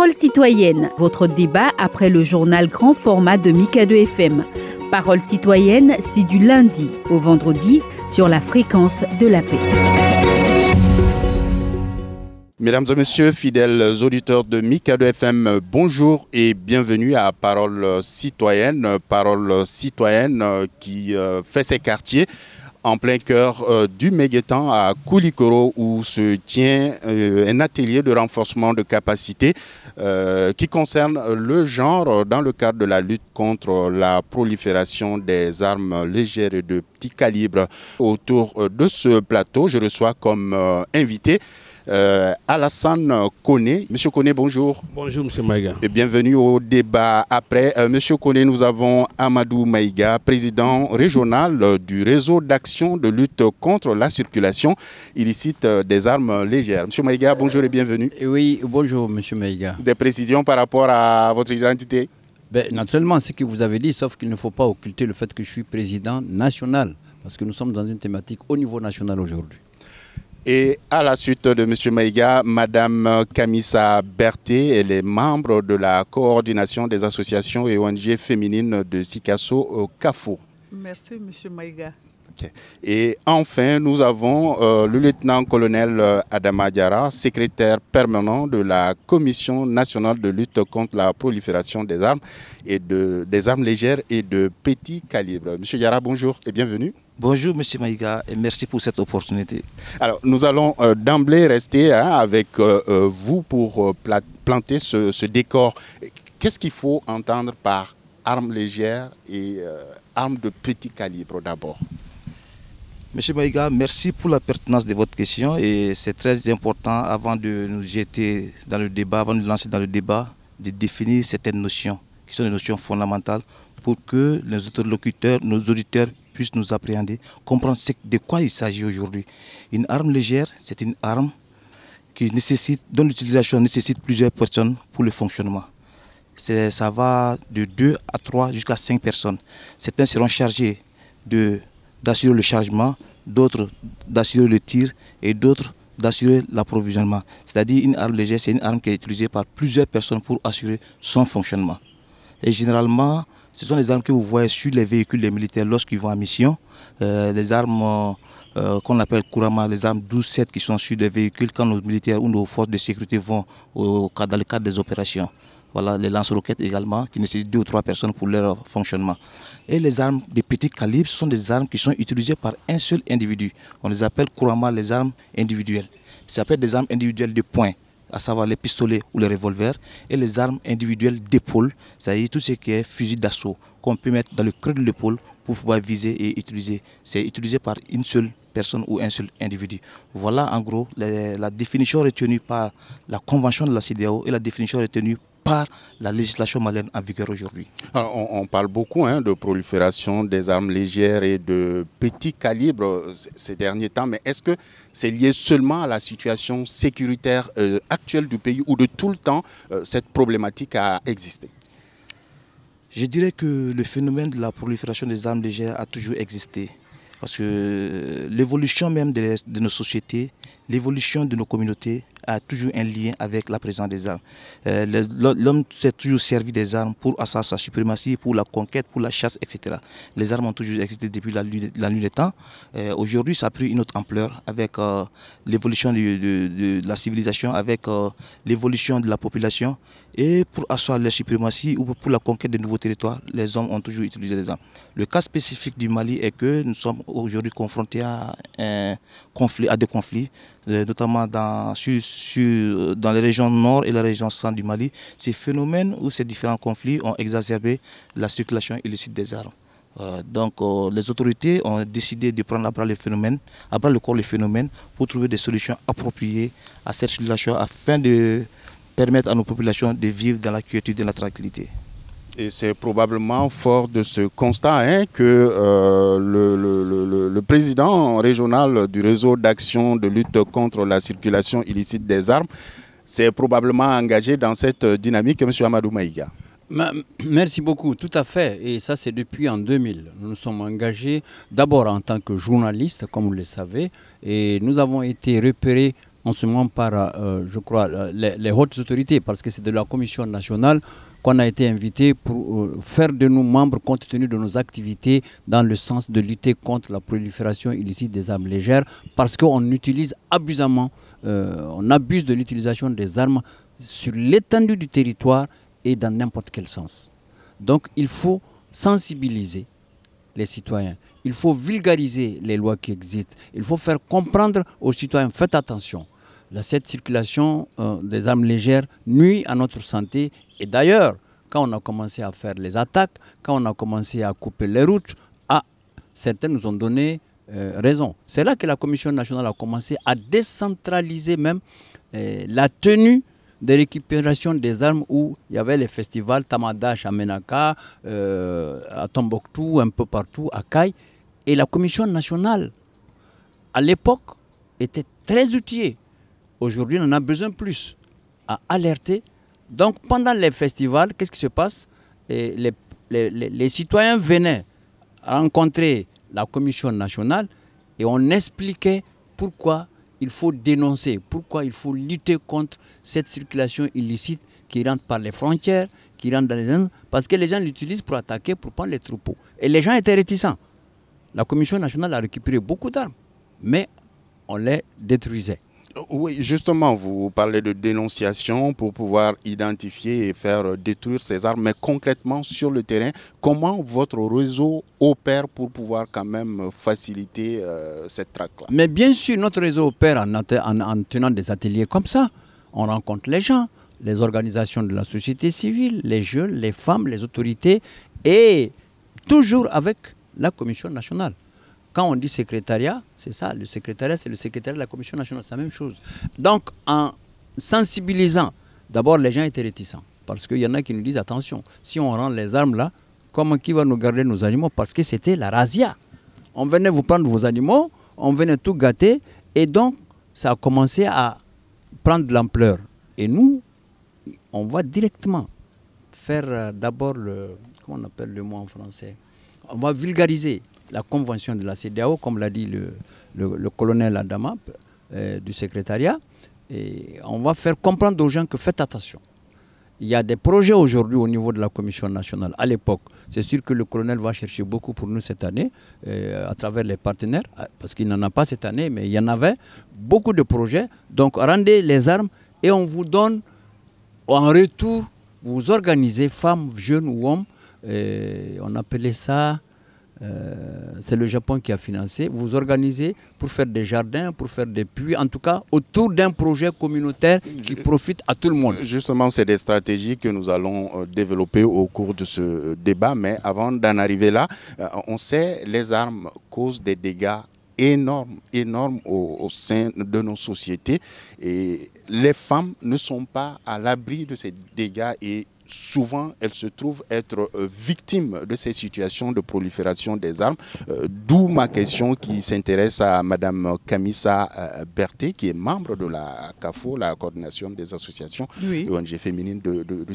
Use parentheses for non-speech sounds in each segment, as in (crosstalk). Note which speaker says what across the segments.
Speaker 1: Parole citoyenne, votre débat après le journal grand format de Mikado FM. Parole citoyenne, c'est du lundi au vendredi sur la fréquence de la paix.
Speaker 2: Mesdames et messieurs, fidèles auditeurs de Mikado FM, bonjour et bienvenue à Parole citoyenne. Parole citoyenne qui euh, fait ses quartiers en plein cœur euh, du Méguétan à Koulikoro où se tient euh, un atelier de renforcement de capacité euh, qui concerne le genre dans le cadre de la lutte contre la prolifération des armes légères et de petit calibre. Autour de ce plateau, je reçois comme invité euh, Alassane Kone. Monsieur Kone, bonjour.
Speaker 3: Bonjour, Monsieur Maïga.
Speaker 2: Et bienvenue au débat. Après euh, Monsieur Kone, nous avons Amadou Maïga, président régional du réseau d'action de lutte contre la circulation illicite des armes légères. Monsieur Maïga, bonjour et bienvenue.
Speaker 4: oui, bonjour, Monsieur Maïga.
Speaker 2: Des précisions par rapport à votre identité?
Speaker 4: Ben, Naturellement, ce que vous avez dit, sauf qu'il ne faut pas occulter le fait que je suis président national, parce que nous sommes dans une thématique au niveau national aujourd'hui.
Speaker 2: Et à la suite de M. Maïga, Mme Kamissa Berthe, elle est membre de la coordination des associations et ONG féminines de Sikasso au CAFO.
Speaker 5: Merci, M. Maïga.
Speaker 2: Et enfin, nous avons euh, le lieutenant-colonel euh, Adama Diara, secrétaire permanent de la Commission nationale de lutte contre la prolifération des armes, et de, des armes légères et de petits calibres. Monsieur Diara, bonjour et bienvenue.
Speaker 6: Bonjour Monsieur Maïga et merci pour cette opportunité.
Speaker 2: Alors nous allons euh, d'emblée rester hein, avec euh, vous pour planter ce, décor. Qu'est-ce qu'il faut entendre par armes légères et armes de petit calibre d'abord?
Speaker 6: Monsieur Maïga, merci pour la pertinence de votre question et c'est très important avant de nous jeter dans le débat, avant de nous lancer dans le débat, de définir certaines notions qui sont des notions fondamentales pour que nos interlocuteurs, nos auditeurs puisse nous appréhender, comprendre de quoi il s'agit aujourd'hui. Une arme légère, c'est une arme qui nécessite, dont l'utilisation nécessite plusieurs personnes pour le fonctionnement. Ça va de 2 à 3 jusqu'à 5 personnes. Certains seront chargés d'assurer le chargement, d'autres d'assurer le tir et d'autres d'assurer l'approvisionnement. C'est-à-dire une arme légère, c'est une arme qui est utilisée par plusieurs personnes pour assurer son fonctionnement. Et généralement, ce sont les armes que vous voyez sur les véhicules des militaires lorsqu'ils vont en mission. Euh, les armes euh, qu'on appelle couramment les armes 12-7 qui sont sur les véhicules quand nos militaires ou nos forces de sécurité vont au, dans le cadre des opérations. Voilà, les lance-roquettes également, qui nécessitent deux ou trois personnes pour leur fonctionnement. Et les armes de petit calibre sont des armes qui sont utilisées par un seul individu. On les appelle couramment les armes individuelles. Ça s'appelle des armes individuelles de poing à savoir les pistolets ou les revolvers, et les armes individuelles d'épaule, c'est-à-dire tout ce qui est fusil d'assaut qu'on peut mettre dans le creux de l'épaule pour pouvoir viser et utiliser. C'est utilisé par une seule personne ou un seul individu. Voilà en gros la, définition retenue par la Convention de la CDAO et la définition retenue par la législation malienne en vigueur aujourd'hui.
Speaker 2: On, parle beaucoup hein, de prolifération des armes légères et de petits calibres ces derniers temps, mais est-ce que c'est lié seulement à la situation sécuritaire euh, actuelle du pays ou de tout le temps euh, cette problématique a existé?
Speaker 6: Je dirais que le phénomène de la prolifération des armes légères a toujours existé. Parce que l'évolution même de, nos sociétés, l'évolution de nos communautés a toujours un lien avec la présence des armes. Euh, l'homme s'est toujours servi des armes pour asseoir sa suprématie, pour la conquête, pour la chasse, etc. Les armes ont toujours existé depuis la, nuit des temps. Euh, aujourd'hui, ça a pris une autre ampleur avec euh, l'évolution de, la civilisation, avec l'évolution de la population. Et pour asseoir la suprématie ou pour la conquête de nouveaux territoires, les hommes ont toujours utilisé les armes. Le cas spécifique du Mali est que nous sommes aujourd'hui confrontés à, un conflit, à des conflits, notamment dans, dans les régions nord et la région centre du Mali. Ces phénomènes ou ces différents conflits ont exacerbé la circulation illicite des armes. Euh, donc euh, les autorités ont décidé de prendre à bras le phénomène, à bras le corps le phénomène pour trouver des solutions appropriées à cette situation afin de permettre à nos populations de vivre dans la quiétude et la tranquillité.
Speaker 2: Et c'est probablement fort de ce constat hein, que euh, le, président régional du réseau d'action de lutte contre la circulation illicite des armes s'est probablement engagé dans cette dynamique, M. Amadou Maïga.
Speaker 4: Merci beaucoup, tout à fait. Et ça, c'est depuis en 2000. Nous nous sommes engagés d'abord en tant que journalistes, comme vous le savez, et nous avons été repérés en ce moment par, euh, je crois, les, les, hautes autorités, parce que c'est de la Commission nationale qu'on a été invité pour euh, faire de nous membres compte tenu de nos activités dans le sens de lutter contre la prolifération illicite des armes légères, parce qu'on utilise abusamment, euh, on abuse de l'utilisation des armes sur l'étendue du territoire et dans n'importe quel sens. Donc il faut sensibiliser les citoyens. Il faut vulgariser les lois qui existent. Il faut faire comprendre aux citoyens, faites attention. Cette circulation euh, des armes légères nuit à notre santé. Et d'ailleurs, quand on a commencé à faire les attaques, quand on a commencé à couper les routes, ah, certains nous ont donné euh, raison. C'est là que la Commission nationale a commencé à décentraliser même euh, la tenue de récupération des armes où il y avait les festivals Tamadash à Menaka, à Tombouctou, un peu partout, à Kai. Et la Commission nationale, à l'époque, était très outillée. Aujourd'hui, on en a besoin plus à alerter. Donc, pendant les festivals, qu'est-ce qui se passe? Les, citoyens venaient rencontrer la Commission nationale et on expliquait pourquoi il faut dénoncer, pourquoi il faut lutter contre cette circulation illicite qui rentre par les frontières, qui rentre dans les zones, parce que les gens l'utilisent pour attaquer, pour prendre les troupeaux. Et les gens étaient réticents. La Commission nationale a récupéré beaucoup d'armes, mais on les détruisait.
Speaker 2: Oui, justement, vous parlez de dénonciation pour pouvoir identifier et faire détruire ces armes, mais concrètement sur le terrain, comment votre réseau opère pour pouvoir quand même faciliter euh, cette traque-là?
Speaker 4: Mais bien sûr, notre réseau opère en, tenant des ateliers comme ça. On rencontre les gens, les organisations de la société civile, les jeunes, les femmes, les autorités, et toujours avec la Commission nationale. Quand on dit secrétariat, c'est ça, le secrétariat, c'est le secrétariat de la Commission nationale, c'est la même chose. Donc, en sensibilisant, d'abord, les gens étaient réticents. Parce qu'il y en a qui nous disent, attention, si on rend les armes là, comment qui va nous garder nos animaux? Parce que c'était la razzia. On venait vous prendre vos animaux, on venait tout gâter, et donc, ça a commencé à prendre de l'ampleur. Et nous, on va directement faire euh, d'abord le, comment on appelle le mot en français? On va vulgariser la convention de la CDAO, comme l'a dit le, colonel Adama euh, du secrétariat. Et on va faire comprendre aux gens que faites attention. Il y a des projets aujourd'hui au niveau de la Commission nationale. À l'époque, c'est sûr que le colonel va chercher beaucoup pour nous cette année, euh, à travers les partenaires, euh, parce qu'il n'en a pas cette année, mais il y en avait beaucoup de projets. Donc rendez les armes et on vous donne en retour, vous organisez, femmes, jeunes ou hommes, on appelait ça euh, c'est le Japon qui a financé. Vous organisez pour faire des jardins, pour faire des puits, en tout cas autour d'un projet communautaire qui profite à tout le monde.
Speaker 2: Justement, c'est des stratégies que nous allons euh, développer au cours de ce débat. Mais avant d'en arriver là, euh, on sait les armes causent des dégâts énormes, énormes au, au, sein de nos sociétés. Et les femmes ne sont pas à l'abri de ces dégâts et souvent elles se trouvent être euh, victimes de ces situations de prolifération des armes. Euh, d'où ma question qui s'intéresse à Madame Camissa euh, Berthet, qui est membre de la CAFO, la coordination des associations ONG féminines de, de, de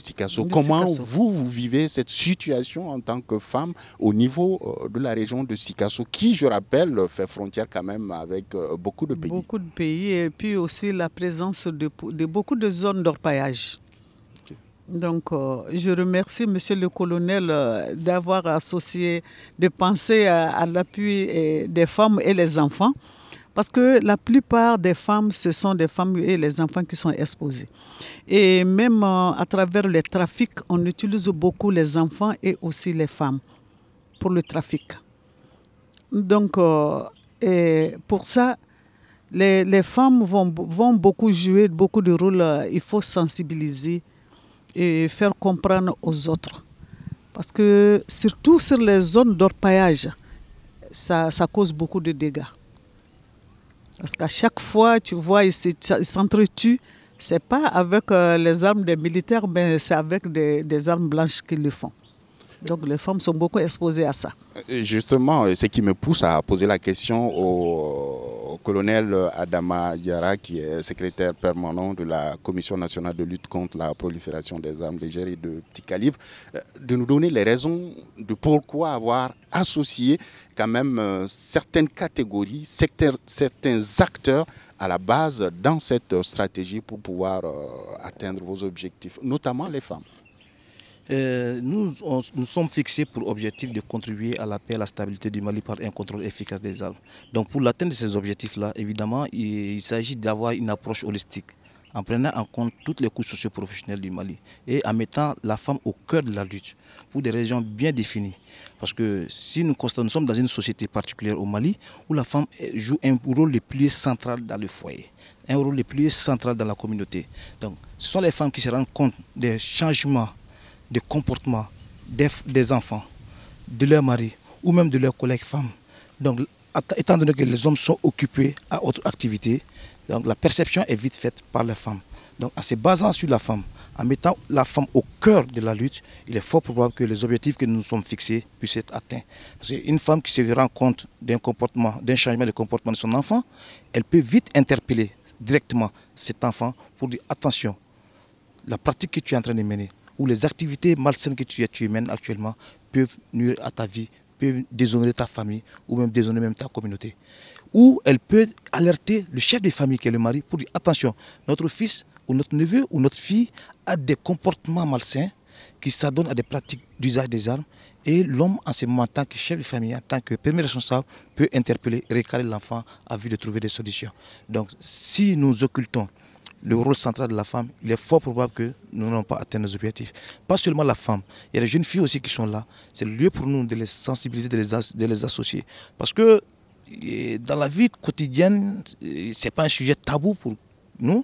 Speaker 2: Comment vous, vous vivez cette situation en tant que femme au niveau de la région de Sikasso, qui, je rappelle, fait frontière quand même avec beaucoup de pays?
Speaker 5: Beaucoup de pays et puis aussi la présence de, de beaucoup de zones d'orpaillage. Donc, euh, je remercie Monsieur le colonel euh, d'avoir associé, de penser à, l'appui des femmes et les enfants, parce que la plupart des femmes, ce sont des femmes et les enfants qui sont exposés. Et même euh, à travers le trafic, on utilise beaucoup les enfants et aussi les femmes pour le trafic. Donc, et pour ça, les, les femmes vont, vont beaucoup jouer beaucoup de rôles. Il faut sensibiliser et faire comprendre aux autres. Parce que surtout sur les zones d'orpaillage, ça, ça, cause beaucoup de dégâts. Parce qu'à chaque fois, tu vois, ils s'entretuent. Ce n'est pas avec euh, les armes des militaires, mais c'est avec des, des armes blanches qu'ils le font. Donc les femmes sont beaucoup exposées à ça.
Speaker 2: Justement, ce qui me pousse à poser la question au, colonel Adama Diara, qui est secrétaire permanent de la Commission nationale de lutte contre la prolifération des armes légères et de petit calibre, euh, de nous donner les raisons de pourquoi avoir associé quand même euh, certaines catégories, certains acteurs à la base dans cette stratégie pour pouvoir atteindre vos objectifs, notamment les femmes
Speaker 6: euh, nous, nous sommes fixés pour objectif de contribuer à la paix et à la stabilité du Mali par un contrôle efficace des armes. Donc pour l'atteinte de ces objectifs-là, évidemment, il, s'agit d'avoir une approche holistique en prenant en compte toutes les couches socio-professionnelles du Mali et en mettant la femme au cœur de la lutte pour des raisons bien définies. Parce que si nous constatons, nous sommes dans une société particulière au Mali où la femme joue un rôle le plus central dans le foyer, un rôle le plus central dans la communauté. Donc ce sont les femmes qui se rendent compte des changements de comportement des, enfants, de leurs maris ou même de leurs collègues femmes. Donc, étant donné que les hommes sont occupés à autre activité, donc la perception est vite faite par les femmes. Donc, en se basant sur la femme, en mettant la femme au cœur de la lutte, il est fort probable que les objectifs que nous nous sommes fixés puissent être atteints. Parce qu'une femme qui se rend compte d'un comportement, d'un changement de comportement de son enfant, elle peut vite interpeller directement cet enfant pour dire attention, la pratique que tu es en train de mener, où les activités malsaines que tu, tu mènes actuellement peuvent nuire à ta vie, peuvent déshonorer ta famille ou même déshonorer même ta communauté. Ou elle peut alerter le chef de famille qui est le mari pour dire attention, notre fils ou notre neveu ou notre fille a des comportements malsains qui s'adonnent à des pratiques d'usage des armes et l'homme en ce moment en tant que chef de famille, en tant que premier responsable, peut interpeller, récaler l'enfant à vue de trouver des solutions. Donc si nous occultons le rôle central de la femme, il est fort probable que nous n'allons pas atteindre nos objectifs. Pas seulement la femme, il y a les jeunes filles aussi qui sont là. C'est le lieu pour nous de les sensibiliser, de les, associer. Parce que dans la vie quotidienne, ce n'est pas un sujet tabou pour nous.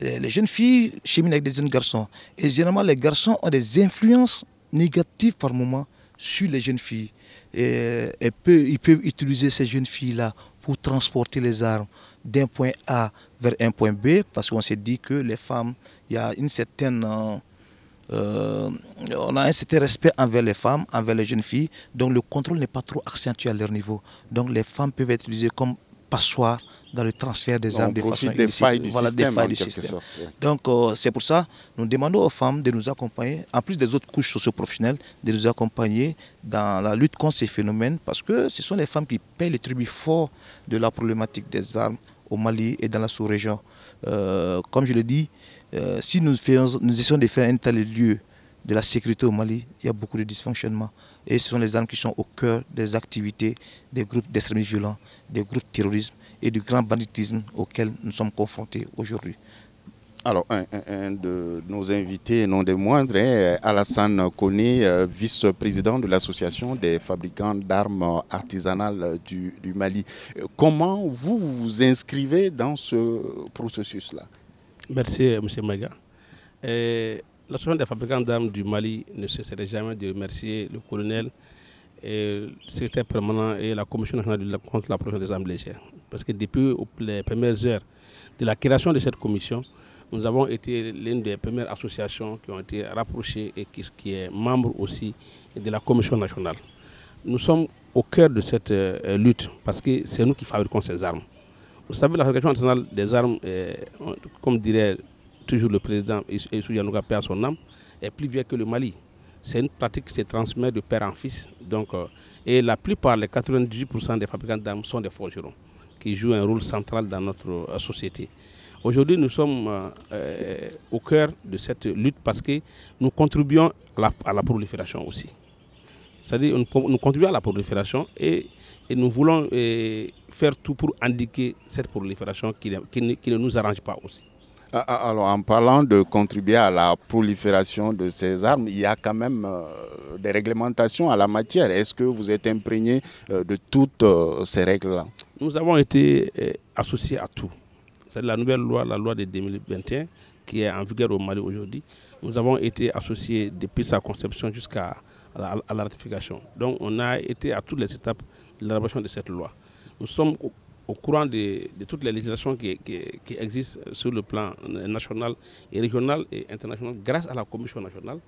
Speaker 6: Les jeunes filles cheminent avec des jeunes garçons. Et généralement, les garçons ont des influences négatives par moment sur les jeunes filles. Et, ils peuvent utiliser ces jeunes filles-là pour transporter les armes d'un point A vers un point B, parce qu'on s'est dit que les femmes, il y a une certaine... Euh, on a un certain respect envers les femmes, envers les jeunes filles, donc le contrôle n'est pas trop accentué à leur niveau. Donc les femmes peuvent être utilisées comme passoires dans le transfert des armes de façon
Speaker 2: des failles du voilà, système, des failles du système.
Speaker 6: Donc euh, c'est pour ça nous demandons aux femmes de nous accompagner, en plus des autres couches socio-professionnelles, de nous accompagner dans la lutte contre ces phénomènes, parce que ce sont les femmes qui payent le tribut fort de la problématique des armes au Mali et dans la sous-région. Euh, comme je l'ai dit, euh, si nous, faisons, nous essayons de faire un tel lieu de la sécurité au Mali, il y a beaucoup de dysfonctionnements. Et ce sont les armes qui sont au cœur des activités des groupes d'extrémisme violents, des groupes terrorisme et du grand banditisme auquel nous sommes confrontés aujourd'hui.
Speaker 2: Alors, un, de nos invités, non des moindres, Alassane Kone, euh, vice-président de l'Association des fabricants d'armes artisanales du, Mali. Comment vous vous inscrivez dans ce processus-là?
Speaker 3: Merci, M. Maga. L'Association des fabricants d'armes du Mali ne cesserait jamais de remercier le colonel, le secrétaire permanent et la Commission nationale contre la production des armes légères. Parce que depuis les premières heures de la création de cette commission, nous avons été l'une des premières associations qui ont été rapprochées et qui, est membre aussi de la Commission nationale. Nous sommes au cœur de cette euh, lutte parce que c'est nous qui fabriquons ces armes. Vous savez, la fabrication nationale des armes, euh, comme dirait toujours le président Issou Yanouga, à son âme, est plus vieille que le Mali. C'est une pratique qui se transmet de père en fils. Donc, euh, et la plupart, les 98% des fabricants d'armes sont des forgerons qui jouent un rôle central dans notre société. Aujourd'hui, nous sommes euh, euh, au cœur de cette lutte parce que nous contribuons à la, prolifération aussi. C'est-à-dire nous, nous, contribuons à la prolifération et, nous voulons euh, faire tout pour indiquer cette prolifération qui, ne nous arrange pas aussi.
Speaker 2: Ah, ah, alors, en parlant de contribuer à la prolifération de ces armes, il y a quand même des réglementations à la matière. Est-ce que vous êtes imprégné de toutes ces règles-là?
Speaker 3: Nous avons été associés à tout. C'est la nouvelle loi, la loi de 2021, qui est en vigueur au Mali aujourd'hui. Nous avons été associés depuis sa conception jusqu'à la, ratification. Donc on a été à toutes les étapes de l'élaboration de cette loi. Nous sommes au, courant de, toutes les législations qui, existent sur le plan national et régional et international grâce à la Commission nationale.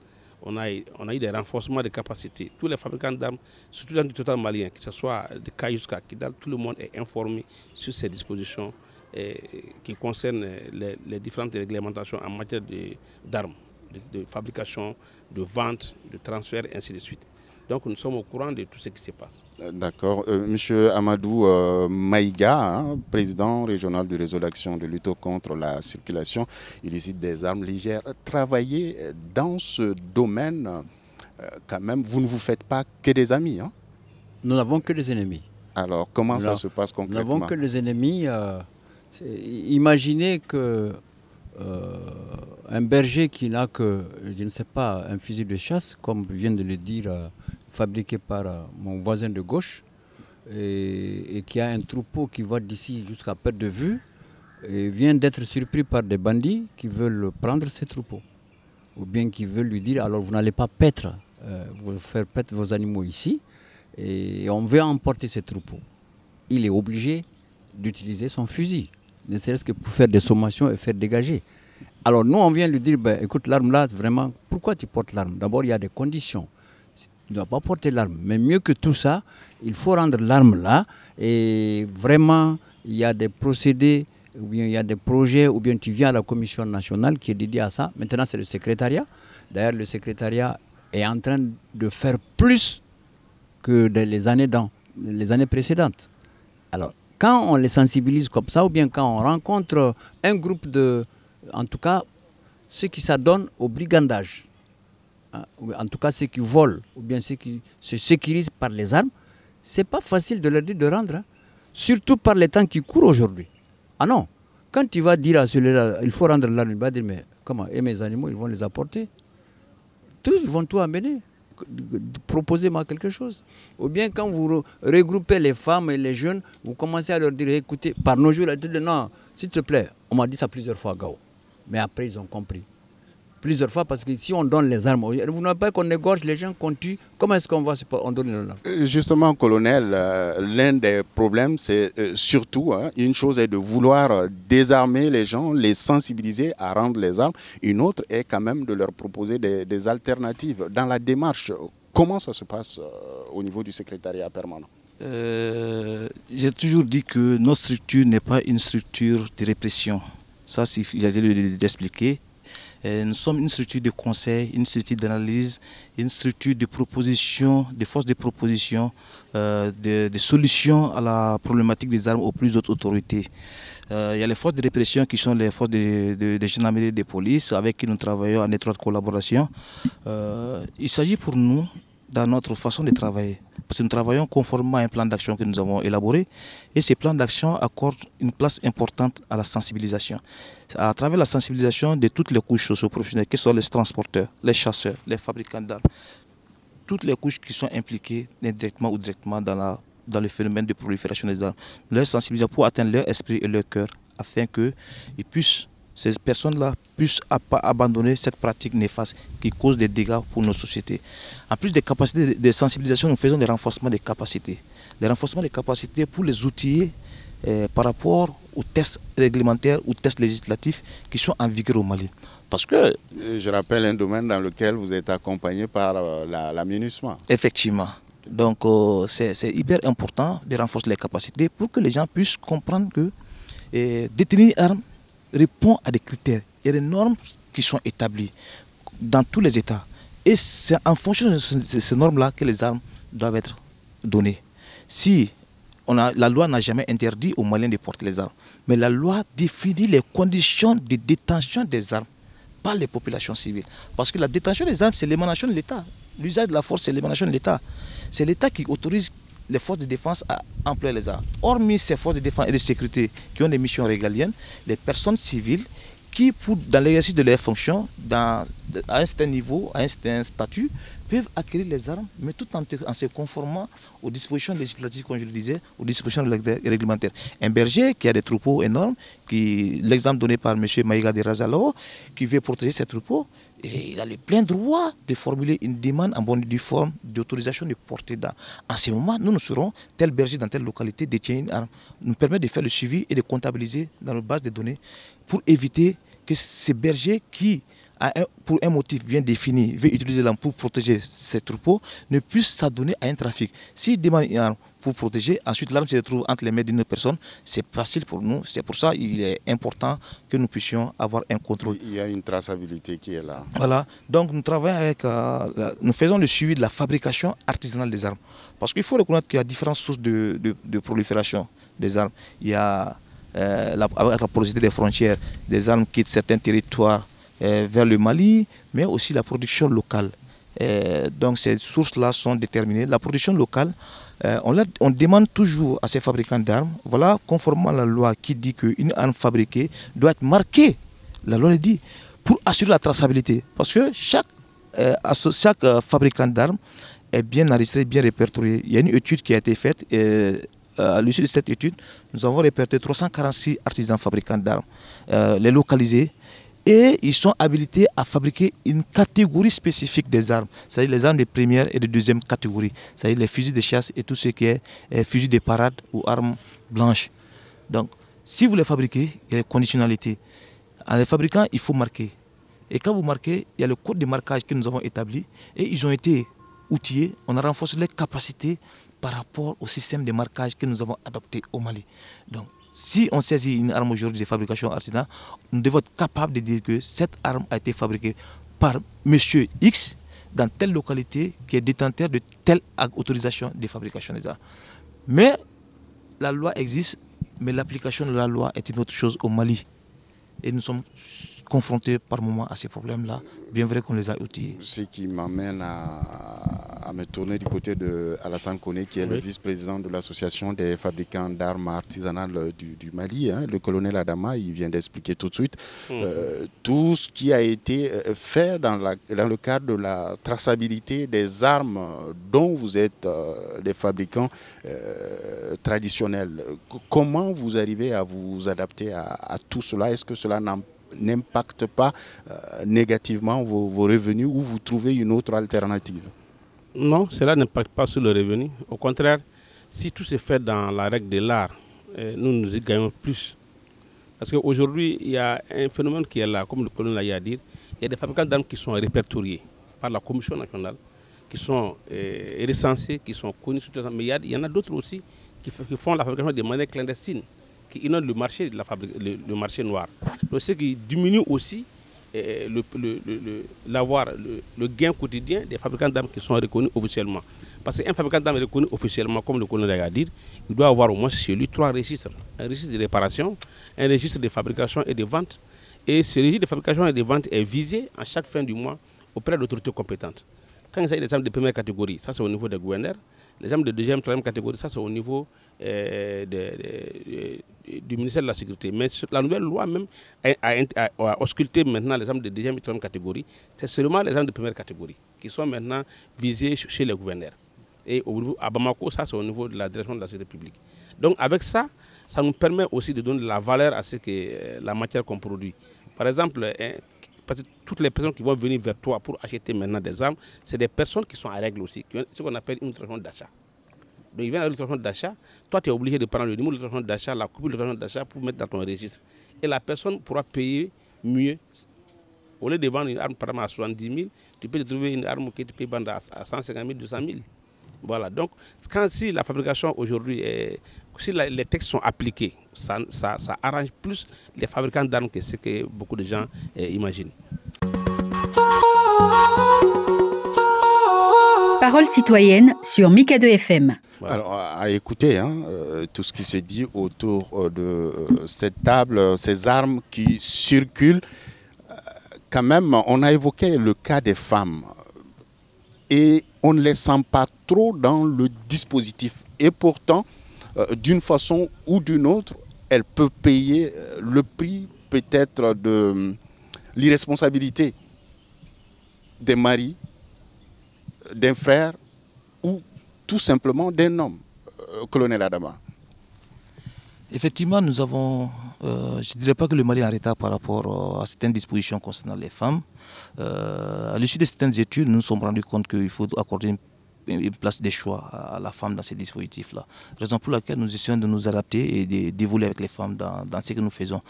Speaker 3: On a, on a eu des renforcements de capacités. Tous les fabricants d'armes, surtout dans le total malien, que ce soit de Caille jusqu'à Kidal, tout le monde est informé sur ces dispositions qui concerne les, différentes réglementations en matière d'armes, de, fabrication, de vente, de transfert, ainsi de suite. Donc nous sommes au courant de tout ce qui se passe.
Speaker 2: Euh, d'accord. Euh, monsieur Amadou Maïga, hein, président régional du réseau d'action de lutte contre la circulation illicite des armes légères, travailler dans ce domaine, quand même, vous ne vous faites pas que des amis. Hein?
Speaker 4: Nous n'avons que des ennemis.
Speaker 2: Alors, comment ça se passe concrètement?
Speaker 4: Nous n'avons que des ennemis. Imaginez que euh, un berger qui n'a que, je ne sais pas, un fusil de chasse, comme vient de le dire, euh, fabriqué par euh, mon voisin de gauche, et, qui a un troupeau qui va d'ici jusqu'à perte de vue, et vient d'être surpris par des bandits qui veulent prendre ses troupeaux. Ou bien qui veulent lui dire, alors vous n'allez pas paître, vous faire paître vos animaux ici, et on veut emporter ces troupeaux. Il est obligé d'utiliser son fusil ne serait-ce que pour faire des sommations et faire dégager. Alors nous, on vient lui dire, ben, écoute, l'arme là, vraiment, pourquoi tu portes l'arme? D'abord, il y a des conditions. Tu ne dois pas porter l'arme. Mais mieux que tout ça, il faut rendre l'arme là. Et vraiment, il y a des procédés, ou bien il y a des projets, ou bien tu viens à la commission nationale qui est dédiée à ça. Maintenant, c'est le secrétariat. D'ailleurs, le secrétariat est en train de faire plus que les années, dans, les années précédentes. Alors, quand on les sensibilise comme ça, ou bien quand on rencontre un groupe de, en tout cas, ceux qui s'adonnent au brigandage, hein, en tout cas ceux qui volent, ou bien ceux qui se sécurisent par les armes, c'est pas facile de leur dire de rendre, hein. surtout par les temps qui courent aujourd'hui. Ah non, quand tu vas dire à celui-là, il faut rendre l'arme, il va dire, mais comment Et mes animaux, ils vont les apporter? Tous vont tout amener proposez-moi quelque chose. Ou bien quand vous regroupez les femmes et les jeunes, vous commencez à leur dire, écoutez, par nos jours, non, s'il te plaît, on m'a dit ça plusieurs fois, Gao. Mais après, ils ont compris. Plusieurs fois, parce que si on donne les armes, vous n'avez pas qu'on égorge les gens, qu'on tue, comment est-ce qu'on va on donne les armes?
Speaker 2: Euh, Justement, colonel, euh, l'un des problèmes, c'est euh, surtout, hein, une chose est de vouloir désarmer les gens, les sensibiliser à rendre les armes. Une autre est quand même de leur proposer des, des alternatives. Dans la démarche, comment ça se passe au niveau du secrétariat permanent?
Speaker 6: J'ai toujours dit que notre structure n'est pas une structure de répression. Ça, j'ai d'expliquer. Euh, nous sommes une structure de conseil, une structure d'analyse, une structure de proposition, de force de proposition, euh, de, solutions à la problématique des armes aux plus hautes autorités. Euh, il y a les forces de répression qui sont les forces de, de, gendarmerie et de police avec qui nous travaillons en étroite collaboration. il s'agit pour nous, dans notre façon de travailler, parce que nous travaillons conformément à un plan d'action que nous avons élaboré et ces plans d'action accordent une place importante à la sensibilisation. À travers la sensibilisation de toutes les couches socio-professionnelles, que ce soit les transporteurs, les chasseurs, les fabricants d'armes, toutes les couches qui sont impliquées indirectement ou directement dans, la, dans le phénomène de prolifération des armes, leur sensibilisation pour atteindre leur esprit et leur cœur afin qu'ils puissent ces personnes-là puissent abandonner cette pratique néfaste qui cause des dégâts pour nos sociétés. En plus des capacités de sensibilisation, nous faisons des renforcements des capacités. Des renforcements des capacités pour les outiller eh, par rapport aux tests réglementaires ou tests législatifs qui sont en vigueur au Mali. Parce que...
Speaker 2: Je rappelle un domaine dans lequel vous êtes accompagné par euh, la, la
Speaker 6: Effectivement. Donc euh, c'est hyper important de renforcer les capacités pour que les gens puissent comprendre que détenir une arme répond à des critères. Il y a des normes qui sont établies dans tous les États. Et c'est en fonction de ces normes-là que les armes doivent être données. Si la loi n'a jamais interdit aux Maliens de porter les armes, mais la loi définit les conditions de détention des armes par les populations civiles. Parce que la détention des armes, c'est l'émanation de l'État. L'usage de la force, c'est l'émanation de l'État. C'est l'État qui autorise les forces de défense à employer les armes. Hormis ces forces de défense et de sécurité qui ont des missions régaliennes, les personnes civiles qui, dans l'exercice de leurs fonctions, à un certain niveau, à un certain statut, peuvent acquérir les armes, mais tout en, se conformant aux dispositions législatives, comme je le disais, aux dispositions réglementaires. Un berger qui a des troupeaux énormes, l'exemple donné par M. Maïga de Razalo, qui veut protéger ses troupeaux, il a le plein droit de formuler une demande en bonne et due forme d'autorisation de porter d'armes. En ce moment, nous nous serons, tel berger dans telle localité détient une arme, nous permet de faire le suivi et de comptabiliser dans nos bases de données pour éviter que ces bergers qui pour un motif bien défini, veut utiliser l'arme pour protéger ses troupeaux, ne puisse s'adonner à un trafic. S'il demande une arme pour protéger, ensuite l'arme se retrouve entre les mains d'une personne, c'est facile pour nous. C'est pour ça qu'il est important que nous puissions avoir un contrôle.
Speaker 2: Il y a une traçabilité qui est là.
Speaker 6: Voilà, donc nous travaillons avec, euh, nous faisons le suivi de la fabrication artisanale des armes. Parce qu'il faut reconnaître qu'il y a différentes sources de, de, prolifération des armes. Il y a euh, la, avec la porosité des frontières, des armes quittent certains territoires vers le Mali, mais aussi la production locale. Euh, donc ces sources-là sont déterminées. La production locale, euh, on, demande toujours à ces fabricants d'armes, voilà, conformément à la loi qui dit qu'une arme fabriquée doit être marquée, la loi le dit, pour assurer la traçabilité. Parce que chaque, fabricant d'armes est bien enregistré, bien répertorié. Il y a une étude qui a été faite. Et, à l'issue de cette étude, nous avons répertorié 346 artisans fabricants d'armes, les localiser, et ils sont habilités à fabriquer une catégorie spécifique des armes, c'est-à-dire les armes de première et de deuxième catégorie, c'est-à-dire les fusils de chasse et tout ce qui est euh, fusils de parade ou armes blanches. Donc, si vous les fabriquez, il y a les conditionnalités. En les fabriquant, il faut marquer. Et quand vous marquez, il y a le code de marquage que nous avons établi et ils ont été outillés, on a renforcé les capacités par rapport au système de marquage que nous avons adopté au Mali. Donc, si on saisit une arme aujourd'hui de fabrication artisanale, nous devons être capables de dire que cette arme a été fabriquée par monsieur X dans telle localité qui est détenteur de telle autorisation de fabrication des armes. Mais la loi existe, mais l'application de la loi est une autre chose au Mali. Et nous sommes confrontés par moment à ces problèmes-là, bien vrai qu'on les a outillés.
Speaker 2: Ce qui m'amène à, me tourner du côté de Alassane Kone, qui est le vice-président de l'association des fabricants d'armes artisanales du, Mali. Hein. Le colonel Adama, il vient d'expliquer tout de suite mmh. euh, tout ce qui a été euh, fait dans, la, dans, le cadre de la traçabilité des armes dont vous êtes euh, des fabricants traditionnels. Comment vous arrivez à vous adapter à, à tout cela? Est-ce que cela n'empêche n'impacte pas euh, négativement vos, revenus ou vous trouvez une autre alternative
Speaker 3: Non, cela n'impacte pas sur le revenu. Au contraire, si tout se fait dans la règle de l'art, euh, nous nous y gagnons plus. Parce qu'aujourd'hui, il y a un phénomène qui est là, comme le colonel l'a dit, il y a des fabricants d'armes qui sont répertoriés par la Commission nationale, qui sont euh, recensés, qui sont connus, mais il y, en a d'autres aussi qui, font la fabrication de manière clandestine qui inonde le marché, de le, noir. Donc, ce qui diminue aussi eh, le, le, gain quotidien des fabricants d'armes qui sont reconnus officiellement. Parce qu'un fabricant d'armes reconnu officiellement, comme le colonel a dit, il doit avoir au moins chez lui trois registres. Un registre de réparation, un registre de fabrication et de vente. Et ce registre de fabrication et de vente est visé en chaque fin du mois auprès d'autorités compétentes. Quand il s'agit des armes de première catégorie, ça c'est au niveau des gouverneurs. Les armes de deuxième, troisième catégorie, ça c'est au niveau euh, du ministère de la Sécurité. Mais la nouvelle loi même a, ausculté maintenant les armes de deuxième et troisième catégorie. C'est seulement les armes de première catégorie qui sont maintenant visées chez les gouverneurs. Et au, à Bamako, ça c'est au niveau de la direction de la sécurité publique. Donc avec ça, ça nous permet aussi de donner de la valeur à ce que euh, la matière qu'on produit. Par exemple, hein, parce que toutes les personnes qui vont venir vers toi pour acheter maintenant des armes, c'est des personnes qui sont à règle aussi, ce qu'on appelle une transaction d'achat. Donc il vient à l'autorisation d'achat, toi tu es obligé de prendre le numéro de l'autorisation d'achat, la copie de l'autorisation d'achat pour mettre dans ton registre. Et la personne pourra payer mieux. Au lieu de vendre une arme par exemple à 70 000, tu peux trouver une arme que tu peux vendre à 150 000, 200 000. Voilà, donc quand si la fabrication aujourd'hui, si les textes sont appliqués, ça, ça, arrange plus les fabricants d'armes que ce que beaucoup de gens eh, imaginent.
Speaker 1: Parole citoyenne sur Mikado FM.
Speaker 2: Alors, à écouter hein, euh, tout ce qui s'est dit autour euh, de euh, cette table, ces armes qui circulent, quand même, on a évoqué le cas des femmes et on ne les sent pas trop dans le dispositif. Et pourtant, d'une façon ou d'une autre, elles peuvent payer le prix peut-être de l'irresponsabilité des maris, d'un frère ou tout simplement d'un homme, euh, colonel Adama
Speaker 6: Effectivement, nous avons, euh, je ne dirais pas que le Mali est en retard par rapport euh, à certaines dispositions concernant les femmes. à l'issue de certaines études, nous nous sommes rendus compte qu'il faut accorder une une place des choix à la femme dans ces dispositifs-là. Raison pour laquelle nous essayons de nous adapter et d'évoluer avec les femmes dans, dans, ce que nous faisons.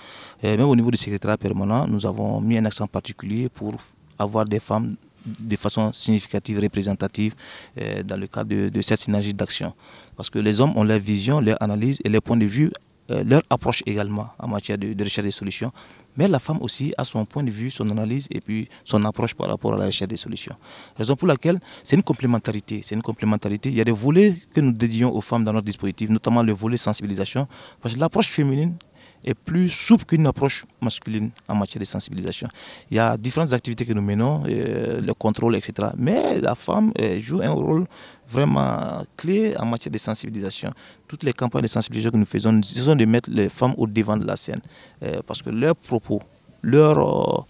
Speaker 6: même au niveau du secrétariat permanent, nous avons mis un accent particulier pour avoir des femmes de façon significative, représentative euh, dans le cadre de, de cette synergie d'action. Parce que les hommes ont leur vision, leur analyse et leur point de vue euh, leur approche également en matière de, recherche des solutions. Mais la femme aussi a son point de vue, son analyse et puis son approche par rapport à la recherche des solutions. Raison pour laquelle c'est une complémentarité. C'est une complémentarité. Il y a des volets que nous dédions aux femmes dans notre dispositif, notamment le volet sensibilisation. Parce que l'approche féminine est plus souple qu'une approche masculine en matière de sensibilisation. Il y a différentes activités que nous menons, euh, le contrôle, etc. Mais la femme euh, joue un rôle vraiment clé en matière de sensibilisation. Toutes les campagnes de sensibilisation que nous faisons, nous essayons de mettre les femmes au devant de la scène. Euh, parce que leurs propos, leur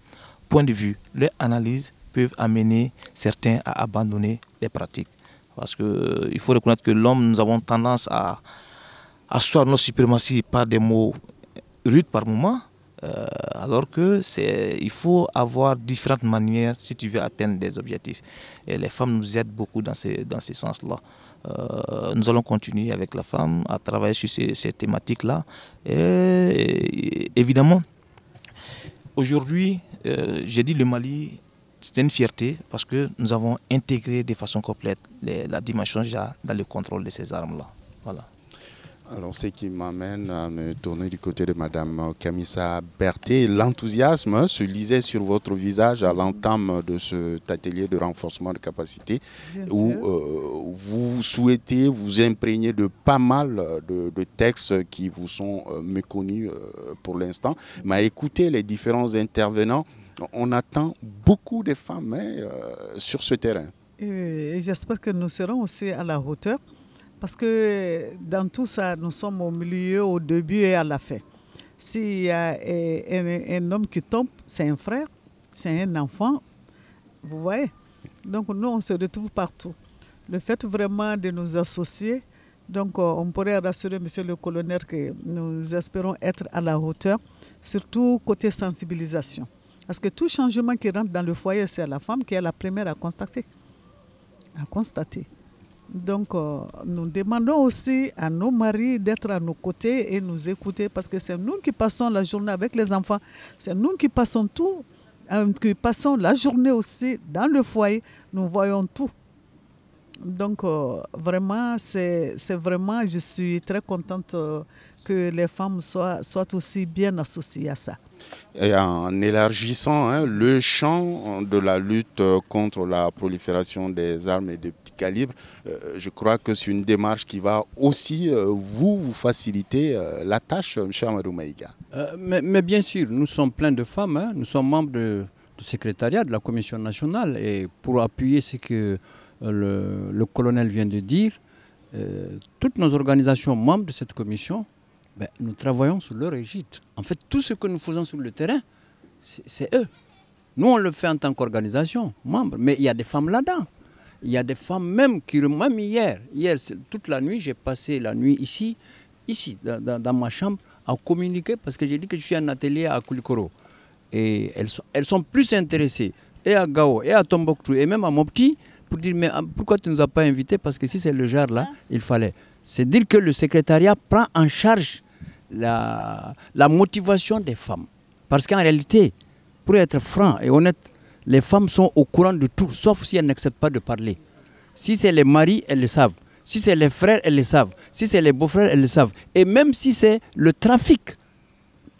Speaker 6: point de vue, leur analyse peuvent amener certains à abandonner les pratiques. Parce qu'il faut reconnaître que l'homme, nous avons tendance à asseoir notre suprématie par des mots rude par moment, euh, alors que c'est, il faut avoir différentes manières si tu veux atteindre des objectifs. Et les femmes nous aident beaucoup dans ces, dans ces sens-là. Euh, nous allons continuer avec la femme à travailler sur ces, ces thématiques-là. Et, évidemment, aujourd'hui, euh, j'ai dit le Mali, c'est une fierté parce que nous avons intégré de façon complète la dimension déjà dans le contrôle de ces armes-là. Voilà.
Speaker 2: Alors, ce qui m'amène à me tourner du côté de Madame Camissa Berthet, l'enthousiasme se lisait sur votre visage à l'entame de cet atelier de renforcement de capacité où euh, vous souhaitez vous imprégner de pas mal de, textes qui vous sont euh, méconnus euh, pour l'instant. Mais écoutez les différents intervenants, on attend beaucoup de femmes hein, sur ce terrain.
Speaker 5: Et j'espère que nous serons aussi à la hauteur parce que dans tout ça, nous sommes au milieu, au début et à la fin. S'il y a un, homme qui tombe, c'est un frère, c'est un enfant. Vous voyez Donc nous, on se retrouve partout. Le fait vraiment de nous associer, donc euh, on pourrait rassurer Monsieur le colonel que nous espérons être à la hauteur, surtout côté sensibilisation. Parce que tout changement qui rentre dans le foyer, c'est la femme qui est la première à constater. À constater. Donc, euh, nous demandons aussi à nos maris d'être à nos côtés et nous écouter parce que c'est nous qui passons la journée avec les enfants. C'est nous qui passons tout, euh, qui passons la journée aussi dans le foyer. Nous voyons tout. Donc, euh, vraiment, c'est vraiment, je suis très contente que les femmes soient, aussi bien associées à ça.
Speaker 2: Et en élargissant hein, le champ de la lutte contre la prolifération des armes et des euh, je crois que c'est une démarche qui va aussi euh, vous, faciliter euh, la tâche, M. Amadou Maïga.
Speaker 4: Mais, bien sûr, nous sommes plein de femmes, hein. nous sommes membres du secrétariat de la Commission nationale et pour appuyer ce que le, le, colonel vient de dire, toutes nos organisations membres de cette commission ben, nous travaillons sous leur égide. En fait, tout ce que nous faisons sur le terrain, c'est eux. Nous, on le fait en tant qu'organisation, membre, mais il y a des femmes là-dedans. Il y a des femmes même qui, même hier, hier toute la nuit, j'ai passé la nuit ici, ici, dans, ma chambre, à communiquer parce que j'ai dit que je suis un atelier à Koulikoro. Et elles sont, elles sont plus intéressées, et à Gao, et à Tombouctou, et même à Mopti, pour dire mais ah, pourquoi tu ne nous as pas invités? Parce que si c'est le genre là, il fallait c'est dire que le secrétariat prend en charge la, la motivation des femmes. Parce qu'en réalité, pour être franc et honnête, les femmes sont au courant de tout, sauf si elles n'acceptent pas de parler. Si c'est les maris, elles le savent. Si c'est les frères, elles le savent. Si c'est les beaux-frères, elles le savent. Et même si c'est le trafic,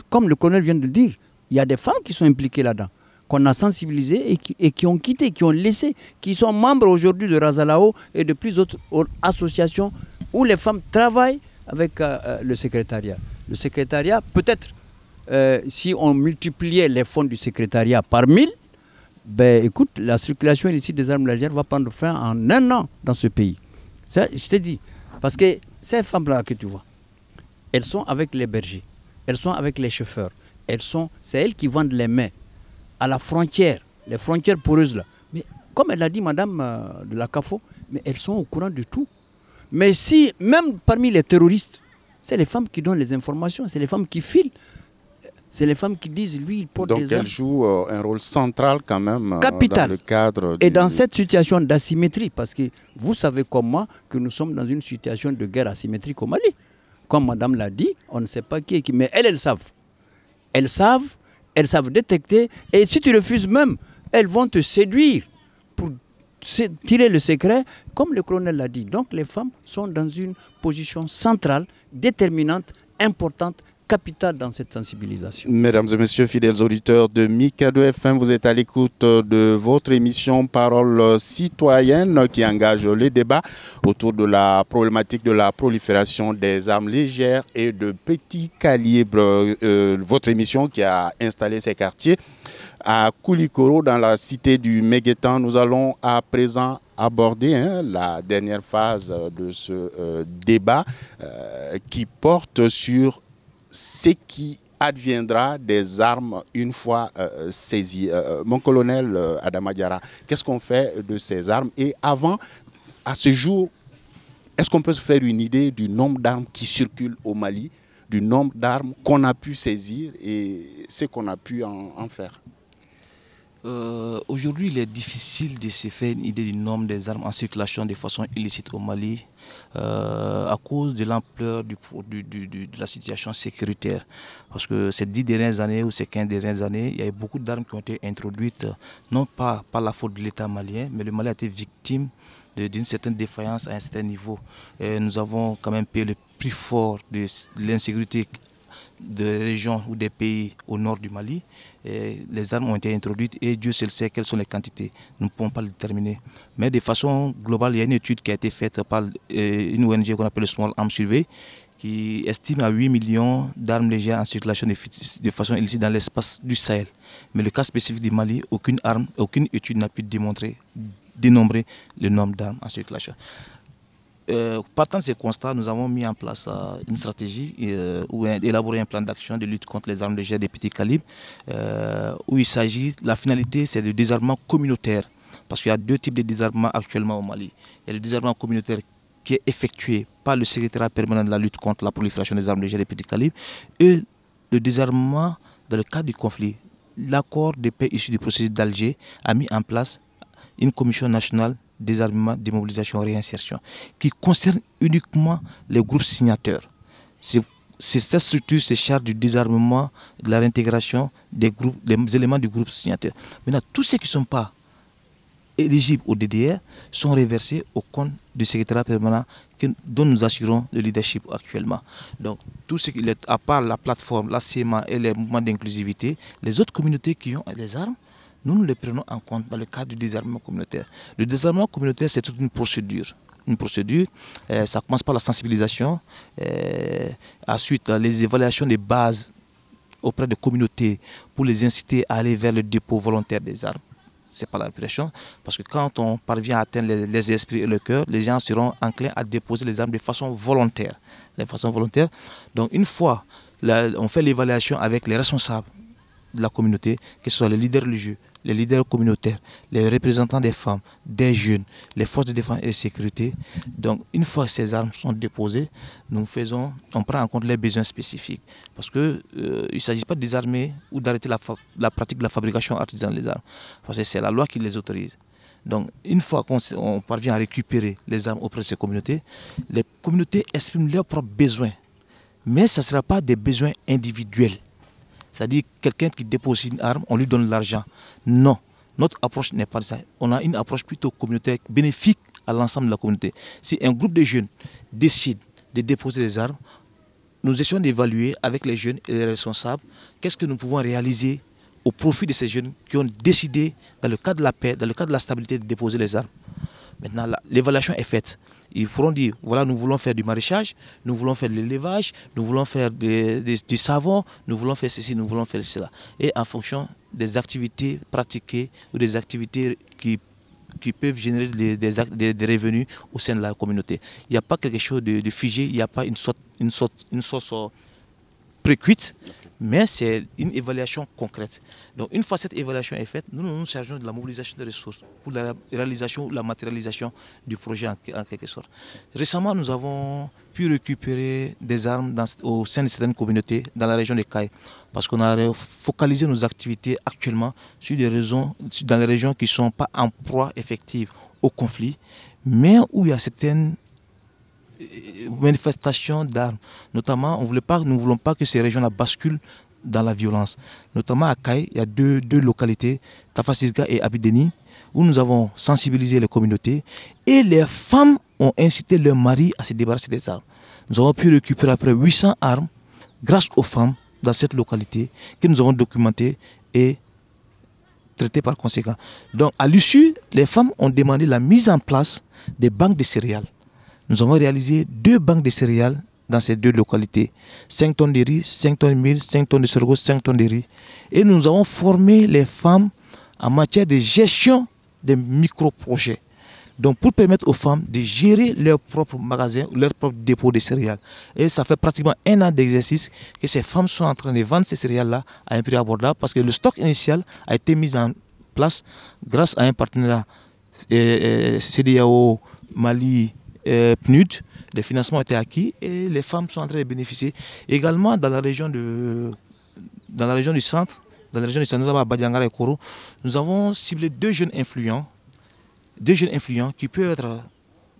Speaker 4: comme le colonel vient de le dire, il y a des femmes qui sont impliquées là-dedans, qu'on a sensibilisées et qui, ont quitté, qui ont laissé, qui sont membres aujourd'hui de Razalao et de plus d'autres associations où les femmes travaillent avec euh, euh, le secrétariat. Le secrétariat, peut-être, euh, si on multipliait les fonds du secrétariat par mille, ben écoute, la circulation illicite des armes légères va prendre fin en un an dans ce pays. Je te dis, parce que ces femmes-là que tu vois, elles sont avec les bergers, elles sont avec les chauffeurs, elles sont, c'est elles qui vendent les mains à la frontière, les frontières poreuses là. Mais comme elle a dit Madame de la CAFO, mais elles sont au courant de tout. Mais si, même parmi les terroristes, c'est les femmes qui donnent les informations, c'est les femmes qui filent. C'est les femmes qui disent, lui, il porte
Speaker 2: Donc
Speaker 4: des armes.
Speaker 2: elle joue euh, un rôle central quand même euh,
Speaker 4: Capital.
Speaker 2: dans le cadre
Speaker 4: Et dans cette situation d'asymétrie, parce que vous savez comme moi que nous sommes dans une situation de guerre asymétrique au Mali. Comme madame l'a dit, on ne sait pas qui est qui, mais elles, elles savent. Elles savent, elles savent détecter, et si tu refuses même, elles vont te séduire pour tirer le secret, comme le colonel l'a dit. Donc les femmes sont dans une position centrale, déterminante, importante, capitale dans cette sensibilisation.
Speaker 2: Mesdames et messieurs, fidèles auditeurs de Mikado FM, vous êtes à l'écoute de votre émission Parole citoyenne qui engage les débats autour de la problématique de la prolifération des armes légères et de petits calibres. Euh, votre émission qui a installé ces quartiers à Koulikoro dans la cité du Méguétan. Nous allons à présent aborder hein, la dernière phase de ce euh, débat euh, qui porte sur ce qui adviendra des armes une fois euh, saisies. Euh, mon colonel euh, Adama Diarra, qu'est-ce qu'on fait de ces armes? Et avant, à ce jour, est-ce qu'on peut se faire une idée du nombre d'armes qui circulent au Mali, du nombre d'armes qu'on a pu saisir et ce qu'on a pu en, en faire?
Speaker 6: Euh, Aujourd'hui, il est difficile de se faire une idée du nombre des armes en circulation de façon illicite au Mali. Euh, cause de l'ampleur de la situation sécuritaire. Parce que ces dix dernières années ou ces 15 dernières années, il y a eu beaucoup d'armes qui ont été introduites, non pas par la faute de l'État malien, mais le Mali a été victime d'une certaine défaillance à un certain niveau. Nous avons quand même payé le prix fort de l'insécurité des régions ou des pays au nord du Mali. Les armes ont été introduites et Dieu seul sait quelles sont les quantités. Nous ne pouvons pas le déterminer. Mais de façon globale, il y a une étude qui a été faite par euh, une ONG qu'on appelle le Small Arms Survey qui estime à 8 millions d'armes légères en circulation de, de façon illicite dans l'espace du Sahel. Mais le cas spécifique du Mali, aucune arme, aucune étude n'a pu démontrer, dénombrer le nombre d'armes en circulation. Euh, partant de ces constats, nous avons mis en place euh, une stratégie euh, ou un- élaboré un plan d'action de lutte contre les armes légères des petits calibres, où il s'agit, la finalité, c'est le désarmement communautaire. Parce qu'il y a deux types de désarmement actuellement au Mali. Il y a le désarmement communautaire qui est effectué par le secrétariat permanent de la lutte contre la prolifération des armes légères des petits calibres et le désarmement dans le cadre du conflit. L'accord de paix issu du processus d'Alger a mis en place une commission nationale désarmement, démobilisation, réinsertion, qui concerne uniquement les groupes signataires. C'est cette structure se charge du désarmement, de la réintégration des, groupes, des éléments du groupe signataire. Maintenant, tous ceux qui ne sont pas éligibles au DDR sont reversés au compte du secrétariat permanent dont nous assurons le leadership actuellement. Donc, tout ce qui est, à part la plateforme, la CMA et les mouvements d'inclusivité, les autres communautés qui ont les armes, nous nous les prenons en compte dans le cadre du désarmement communautaire. Le désarmement communautaire, c'est toute une procédure. Une procédure, euh, ça commence par la sensibilisation, euh, ensuite euh, les évaluations des bases auprès des communautés pour les inciter à aller vers le dépôt volontaire des armes. C'est pas la répression, parce que quand on parvient à atteindre les, esprits et le cœur, les gens seront enclins à déposer les armes de façon volontaire. De façon volontaire. Donc une fois, on fait l'évaluation avec les responsables de la communauté, que ce soit les leaders religieux, les leaders communautaires, les représentants des femmes, des jeunes, les forces de défense et de sécurité. Donc, une fois que ces armes sont déposées, nous faisons, on prend en compte les besoins spécifiques. Parce qu'il il ne s'agit pas de désarmer ou d'arrêter la, la pratique de la fabrication artisanale des armes. Parce que c'est la loi qui les autorise. Donc, une fois qu'on parvient à récupérer les armes auprès de ces communautés, les communautés expriment leurs propres besoins. Mais ce ne sera pas des besoins individuels. C'est-à-dire quelqu'un qui dépose une arme, on lui donne l'argent. Non, notre approche n'est pas ça. On a une approche plutôt communautaire, bénéfique à l'ensemble de la communauté. Si un groupe de jeunes décide de déposer des armes, nous essayons d'évaluer avec les jeunes et les responsables qu'est-ce que nous pouvons réaliser au profit de ces jeunes qui ont décidé, dans le cadre de la paix, dans le cadre de la stabilité, de déposer les armes. Maintenant, l'évaluation est faite. Ils pourront dire, voilà, nous voulons faire du maraîchage, nous voulons faire de l'élevage, nous voulons faire du savon, nous voulons faire ceci, nous voulons faire cela. Et en fonction des activités pratiquées ou des activités qui, qui peuvent générer des, des revenus au sein de la communauté. Il n'y a pas quelque chose de, figé, il n'y a pas une sorte, une sorte, une euh, précuite, mais c'est une évaluation concrète. Donc une fois cette évaluation est faite, nous nous chargeons de la mobilisation des ressources pour la réalisation ou la matérialisation du projet en, quelque sorte. Récemment, nous avons pu récupérer des armes au sein de certaines communautés dans la région des Cailles, parce qu'on a focalisé nos activités actuellement sur des dans les régions qui ne sont pas en proie effective au conflit, mais où il y a certaines manifestations d'armes. Notamment, nous ne voulons pas que ces régions-là basculent dans la violence. Notamment à Kaï, il y a deux, deux localités, Tafasirga et Abideni, où nous avons sensibilisé les communautés et les femmes ont incité leurs maris à se débarrasser des armes. Nous avons pu récupérer après 800 armes grâce aux femmes dans cette localité que nous avons documentées et traitées par conséquent. Donc à l'issue, les femmes ont demandé la mise en place des banques de céréales. Nous avons réalisé deux banques de céréales dans ces deux localités. 5 tonnes de riz, 5 tonnes de mil, 5 tonnes de sorgho, 5 tonnes de riz. Et nous avons formé les femmes en matière de gestion des micro-projets. Donc pour permettre aux femmes de gérer leur propre magasin, leur propre dépôt de céréales. Et ça fait pratiquement un an d'exercice que ces femmes sont en train de vendre ces céréales-là à un prix abordable parce que le stock initial a été mis en place grâce à un partenariat CDAO Mali euh, PNUD, les financements étaient acquis et les femmes sont en train de bénéficier. Également dans la région, de, dans la région du centre, dans la région du centre, à et Koro, nous avons ciblé deux jeunes influents, deux jeunes influents qui peuvent être,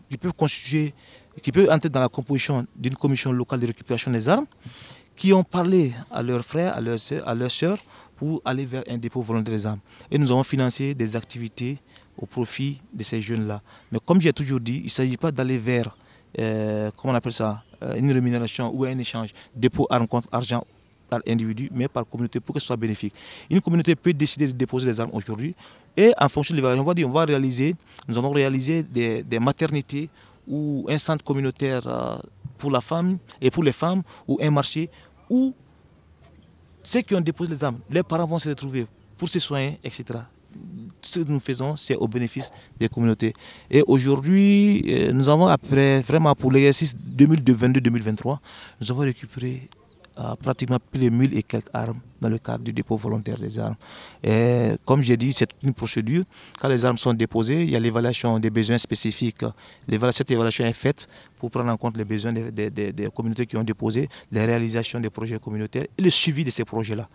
Speaker 6: qui peuvent constituer, qui peuvent entrer dans la composition d'une commission locale de récupération des armes, qui ont parlé à leurs frères, à leurs à leurs sœurs pour aller vers un dépôt volontaire des armes. Et nous avons financé des activités au profit de ces jeunes-là. Mais comme j'ai toujours dit, il ne s'agit pas d'aller vers, euh, comment on appelle ça, euh, une rémunération ou un échange, dépôt armes argent par individu, mais par communauté pour que ce soit bénéfique. Une communauté peut décider de déposer les armes aujourd'hui et en fonction de l'évaluation, on va dire, on va réaliser, nous allons réaliser des, maternités ou un centre communautaire euh, pour la femme et pour les femmes ou un marché où ceux qui ont déposé les armes, les parents vont se retrouver pour se soigner, etc ce que nous faisons, c'est au bénéfice des communautés. Et aujourd'hui, euh, nous avons, après, vraiment pour l'exercice 2022-2023, nous avons récupéré euh, pratiquement plus de 1000 et quelques armes dans le cadre du dépôt volontaire des armes. Et comme j'ai dit, c'est une procédure. Quand les armes sont déposées, il y a l'évaluation des besoins spécifiques. Cette évaluation est faite pour prendre en compte les besoins des, des communautés qui ont déposé, les réalisations des projets communautaires et le suivi de ces projets-là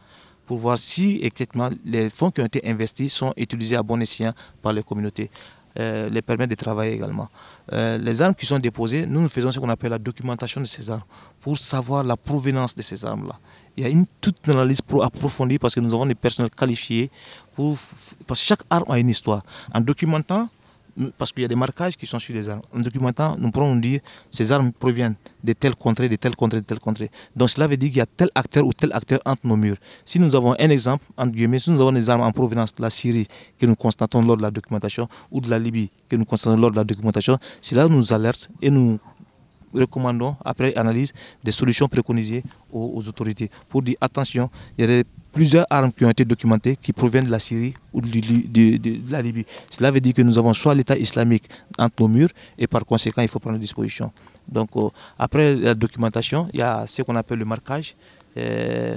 Speaker 6: pour voir si exactement les fonds qui ont été investis sont utilisés à bon escient par les communautés. Euh, les permettre de travailler également. Euh, les armes qui sont déposées, nous, nous faisons ce qu'on appelle la documentation de ces armes pour savoir la provenance de ces armes-là. Il y a une toute analyse approfondie parce que nous avons des personnels qualifiés pour, parce que chaque arme a une histoire. En documentant parce qu'il y a des marquages qui sont sur les armes. En documentant, nous pourrons dire ces armes proviennent de telle contrée, de telle contrée, de telle contrée. Donc cela veut dire qu'il y a tel acteur ou tel acteur entre nos murs. Si nous avons un exemple, entre guillemets, si nous avons des armes en provenance de la Syrie que nous constatons lors de la documentation ou de la Libye que nous constatons lors de la documentation, cela nous alerte et nous recommandons, après analyse, des solutions préconisées aux, autorités pour dire attention, il y a plusieurs armes qui ont été documentées qui proviennent de la Syrie ou de, la Libye. Cela veut dire que nous avons soit l'État islamique entre nos murs et par conséquent, il faut prendre des dispositions. Donc, euh, après la documentation, il y a ce qu'on appelle le marquage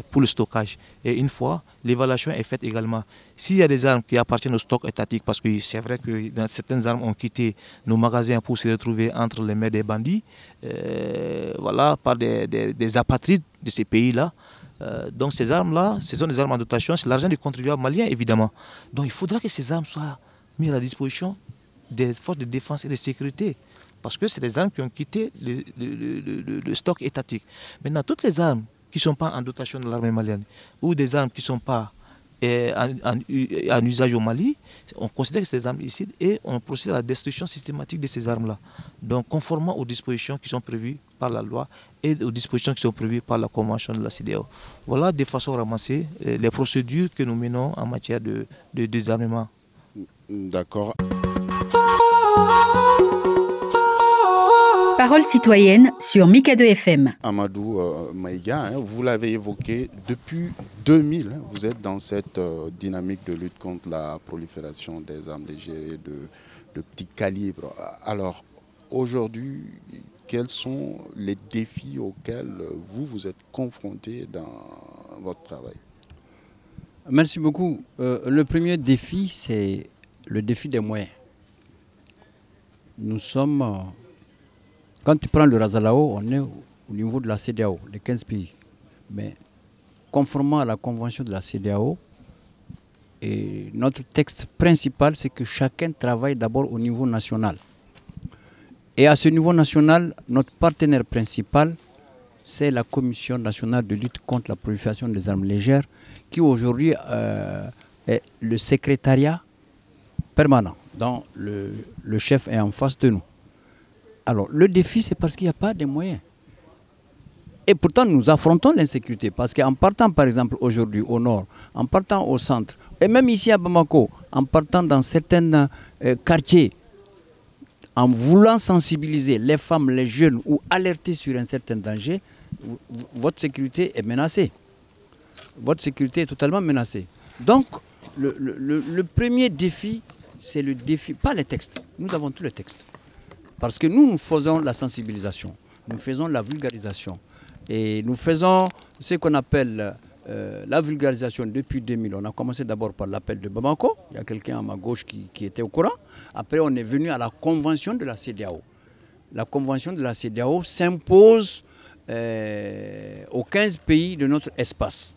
Speaker 6: pour le stockage. Et une fois, l'évaluation est faite également. S'il y a des armes qui appartiennent au stock étatique, parce que c'est vrai que certaines armes ont quitté nos magasins pour se retrouver entre les mains des bandits, euh, voilà, par des, des apatrides de ces pays-là, euh, donc ces armes-là, ce sont des armes en dotation, c'est l'argent du contribuable malien évidemment. Donc il faudra que ces armes soient mises à la disposition des forces de défense et de sécurité. Parce que c'est des armes qui ont quitté le, stock étatique. Maintenant, toutes les armes qui ne sont pas en dotation de l'armée malienne ou des armes qui ne sont pas en, usage au Mali, on considère que des armes illicites et on procède à la destruction systématique de ces armes-là. Donc, conformément aux dispositions qui sont prévues par la loi et aux dispositions qui sont prévues par la Convention de la CDAO. Voilà de façon ramassée euh, les procédures que nous menons en matière de désarmement.
Speaker 2: D'accord.
Speaker 1: Parole citoyenne sur Mikado FM.
Speaker 2: Amadou euh, Maïga, hein, vous l'avez évoqué, depuis 2000, hein, vous êtes dans cette euh, dynamique de lutte contre la prolifération des armes légères de, de petit calibre. Alors, aujourd'hui, quels sont les défis auxquels vous vous êtes confrontés dans votre travail?
Speaker 4: Merci beaucoup. le premier défi, c'est le défi des moyens. Nous sommes, quand tu prends le Razalao, on est au niveau de la CDAO, les 15 pays. Mais conformément à la convention de la CDAO, et notre texte principal, c'est que chacun travaille d'abord au niveau national. Et à ce niveau national, notre partenaire principal, c'est la Commission nationale de lutte contre la prolifération des armes légères, qui aujourd'hui euh, est le secrétariat permanent, dont le, le chef est en face de nous. Alors, le défi, c'est parce qu'il n'y a pas de moyens. Et pourtant, nous affrontons l'insécurité parce qu'en partant, par exemple, aujourd'hui au nord, en partant au centre, et même ici à Bamako, en partant dans certains euh, quartiers, en voulant sensibiliser les femmes, les jeunes ou alerter sur un certain danger, votre sécurité est menacée. Votre sécurité est totalement menacée. Donc, le, le premier défi, c'est le défi, pas les textes. Nous avons tous les textes. Parce que nous, nous faisons la sensibilisation, nous faisons la vulgarisation. Et nous faisons ce qu'on appelle euh, la vulgarisation depuis 2000. On a commencé d'abord par l'appel de Bamako. Il y a quelqu'un à ma gauche qui, était au courant. Après, on est venu à la convention de la CDAO. La convention de la CDAO s'impose euh, aux 15 pays de notre espace.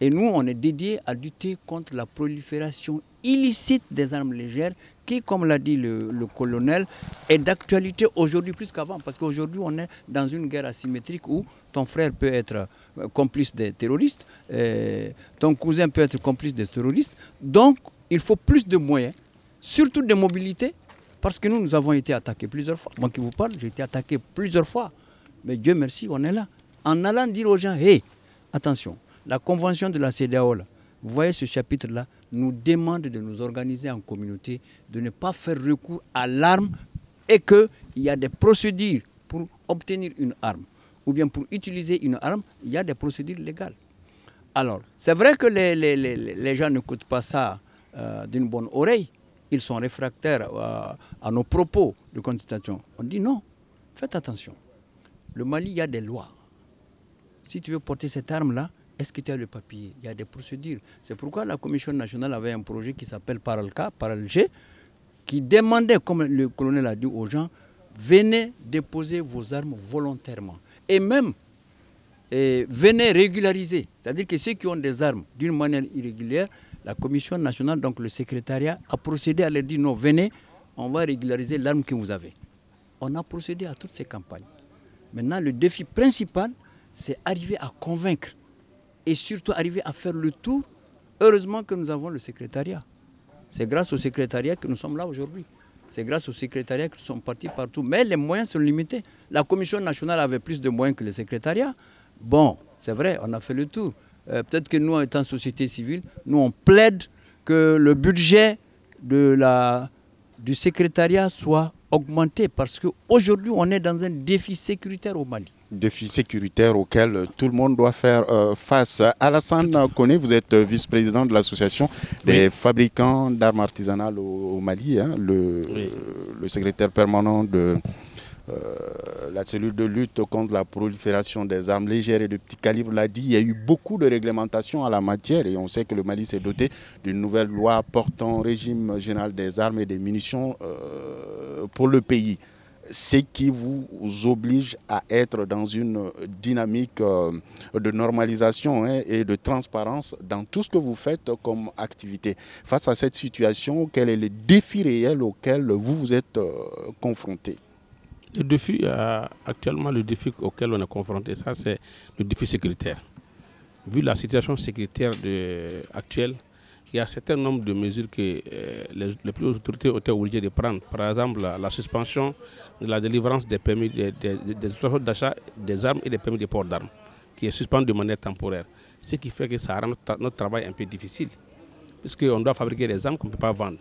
Speaker 4: Et nous, on est dédié à lutter contre la prolifération illicite des armes légères qui, comme l'a dit le, colonel, est d'actualité aujourd'hui plus qu'avant. Parce qu'aujourd'hui, on est dans une guerre asymétrique où ton frère peut être euh, complice des terroristes, euh, ton cousin peut être complice des terroristes. Donc, il faut plus de moyens, surtout de mobilité, parce que nous, nous avons été attaqués plusieurs fois. Moi qui vous parle, j'ai été attaqué plusieurs fois. Mais Dieu merci, on est là. En allant dire aux gens, hé, attention, la convention de la CDAO, vous voyez ce chapitre-là, nous demande de nous organiser en communauté, de ne pas faire recours à l'arme et qu'il y a des procédures pour obtenir une arme ou bien pour utiliser une arme, il y a des procédures légales. Alors, c'est vrai que les, les, les, les, gens n'écoutent pas ça euh, d'une bonne oreille. Ils sont réfractaires euh, à nos propos de contestation. On dit non, faites attention. Le Mali, il y a des lois. Si tu veux porter cette arme-là, est-ce que tu as le papier? Il y a des procédures. C'est pourquoi la Commission nationale avait un projet qui s'appelle Paralka, Paralg, qui demandait, comme le colonel a dit aux gens, venez déposer vos armes volontairement et même venez régulariser. C'est-à-dire que ceux qui ont des armes d'une manière irrégulière, la Commission nationale, donc le secrétariat, a procédé à leur dire non, venez, on va régulariser l'arme que vous avez. On a procédé à toutes ces campagnes. Maintenant, le défi principal, c'est arriver à convaincre et surtout arriver à faire le tour. Heureusement que nous avons le secrétariat. C'est grâce au secrétariat que nous sommes là aujourd'hui. C'est grâce au secrétariat qu'ils sont partis partout. Mais les moyens sont limités. La commission nationale avait plus de moyens que le secrétariat. Bon, c'est vrai, on a fait le tour. Euh, peut-être que nous, étant société civile, nous, on plaide que le budget de la, du secrétariat soit augmenté parce qu'aujourd'hui, on est dans un défi sécuritaire au Mali
Speaker 2: défi sécuritaire auquel tout le monde doit faire euh, face. Alassane Kone, vous êtes vice-président de l'association des fabricants d'armes artisanales au, Mali, hein, le, le, secrétaire permanent de euh, la cellule de lutte contre la prolifération des armes légères et de petits calibres l'a dit, il y a eu beaucoup de réglementations à la matière et on sait que le Mali s'est doté d'une nouvelle loi portant régime général des armes et des munitions euh, pour le pays ce qui vous oblige à être dans une dynamique euh, de normalisation hein, et de transparence dans tout ce que vous faites comme activité. Face à cette situation, quel est le défi réel auquel vous vous êtes euh, confronté?
Speaker 3: Le défi, euh, actuellement, le défi auquel on est confronté, ça c'est le défi sécuritaire. Vu la situation sécuritaire actuelle, il y a un certain nombre de mesures que les, plus autorités ont été obligées de prendre. Par exemple, la suspension la délivrance des permis des, d'achat des armes et des permis de port d'armes, qui est suspendu de manière temporaire. Ce qui fait que ça rend notre, travail un peu difficile, puisqu'on doit fabriquer des armes qu'on ne peut pas vendre.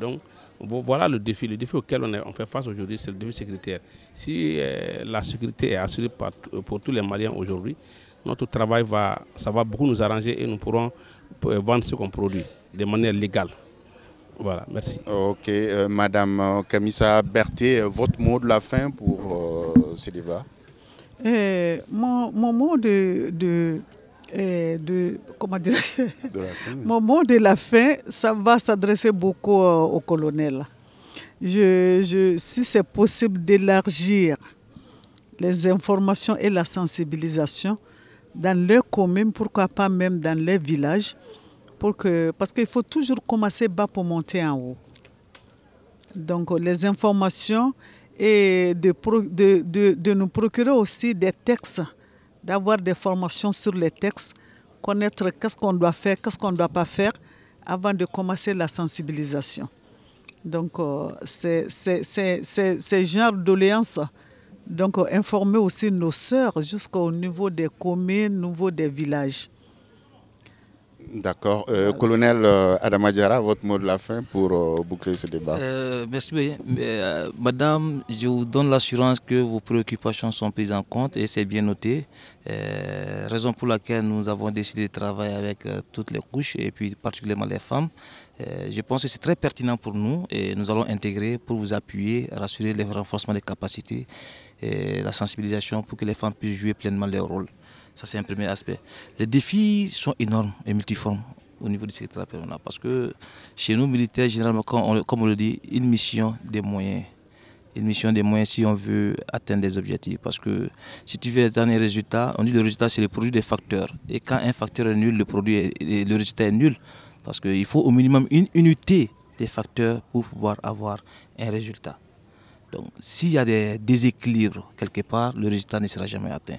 Speaker 3: Donc, voilà le défi. Le défi auquel on, fait face aujourd'hui, c'est le défi sécuritaire. Si euh, la sécurité est assurée par, pour tous les Maliens aujourd'hui, notre travail va, ça va beaucoup nous arranger et nous pourrons euh, vendre ce qu'on produit de manière légale. Voilà, merci.
Speaker 2: Ok, euh, Madame euh, Kamissa Berthet, euh, votre mot de la fin pour ce débat?
Speaker 5: Mon, mon, mot de, de, et de, comment dire, (laughs) mon mot de la fin, ça va s'adresser beaucoup au colonel. Je, je, si c'est possible d'élargir les informations et la sensibilisation dans leurs communes, pourquoi pas même dans les villages, pour que, parce qu'il faut toujours commencer bas pour monter en haut. Donc les informations et de, de, de, nous procurer aussi des textes, d'avoir des formations sur les textes, connaître qu'est-ce qu'on doit faire, qu'est-ce qu'on ne doit pas faire avant de commencer la sensibilisation. Donc, euh, c'est ce genre doléances donc, informer aussi nos sœurs jusqu'au niveau des communes, au niveau des villages.
Speaker 2: D'accord. Euh, colonel euh, Adama votre mot de la fin pour euh, boucler ce débat.
Speaker 6: merci. madame, je vous donne l'assurance que vos préoccupations sont prises en compte et c'est bien noté. raison pour laquelle nous avons décidé de travailler avec toutes les couches et puis particulièrement les femmes. je pense que c'est très pertinent pour nous et nous allons intégrer pour vous appuyer, rassurer le renforcement des capacités et la sensibilisation pour que les femmes puissent jouer pleinement leur rôle. Ça, c'est un premier aspect. Les défis sont énormes et multiformes au niveau du secteur péronal parce que chez nous, militaires, généralement, comme on le dit, une mission des moyens. Une mission des moyens si on veut atteindre des objectifs. Parce que si tu veux atteindre un résultat, on dit le résultat, c'est le produit des facteurs. Et quand un facteur est nul, le, produit le résultat est nul. Parce qu'il faut au minimum une unité des facteurs pour pouvoir avoir un résultat. Donc, s'il y a des déséquilibres quelque part, le résultat ne sera jamais atteint.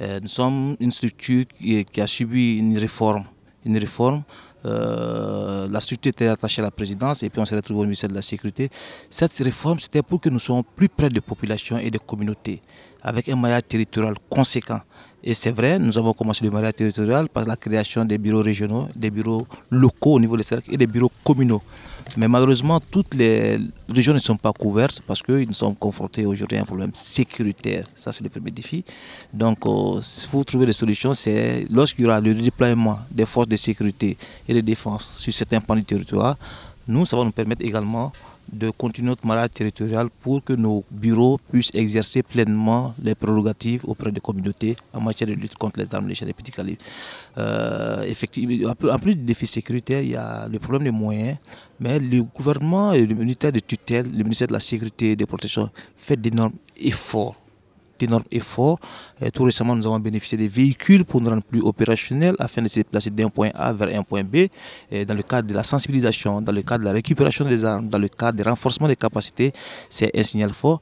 Speaker 6: Euh, nous sommes une structure qui, a subi une réforme. Une réforme. Euh, la structure était attachée à la présidence et puis on s'est retrouvé au ministère de la Sécurité. Cette réforme, c'était pour que nous soyons plus près des populations et des communautés, avec un maillage territorial conséquent. Et c'est vrai, nous avons commencé le maillage territorial par la création des bureaux régionaux, des bureaux locaux au niveau des cercles et des bureaux communaux. Mais malheureusement, toutes les régions ne sont pas couvertes parce que nous sommes confrontés aujourd'hui à un problème sécuritaire. Ça, c'est le premier défi. Donc, il euh, trouver des solutions. C'est lorsqu'il y aura le déploiement des forces de sécurité et de défense sur certains pans du territoire, nous, ça va nous permettre également de continuer notre malade territorial pour que nos bureaux puissent exercer pleinement les prérogatives auprès des communautés en matière de lutte contre les armes légères et petits calibres. Euh, effectivement, en plus du défi sécuritaire, il y a le problème des moyens, mais le gouvernement et le ministère de tutelle, le ministère de la Sécurité et des Protections fait d'énormes efforts d'énormes efforts. tout récemment, nous avons bénéficié des véhicules pour nous rendre plus opérationnels afin de se déplacer d'un point A vers un point B. dans le cadre de la sensibilisation, dans le cadre de la récupération des armes, dans le cadre du renforcement des capacités, c'est un signal fort.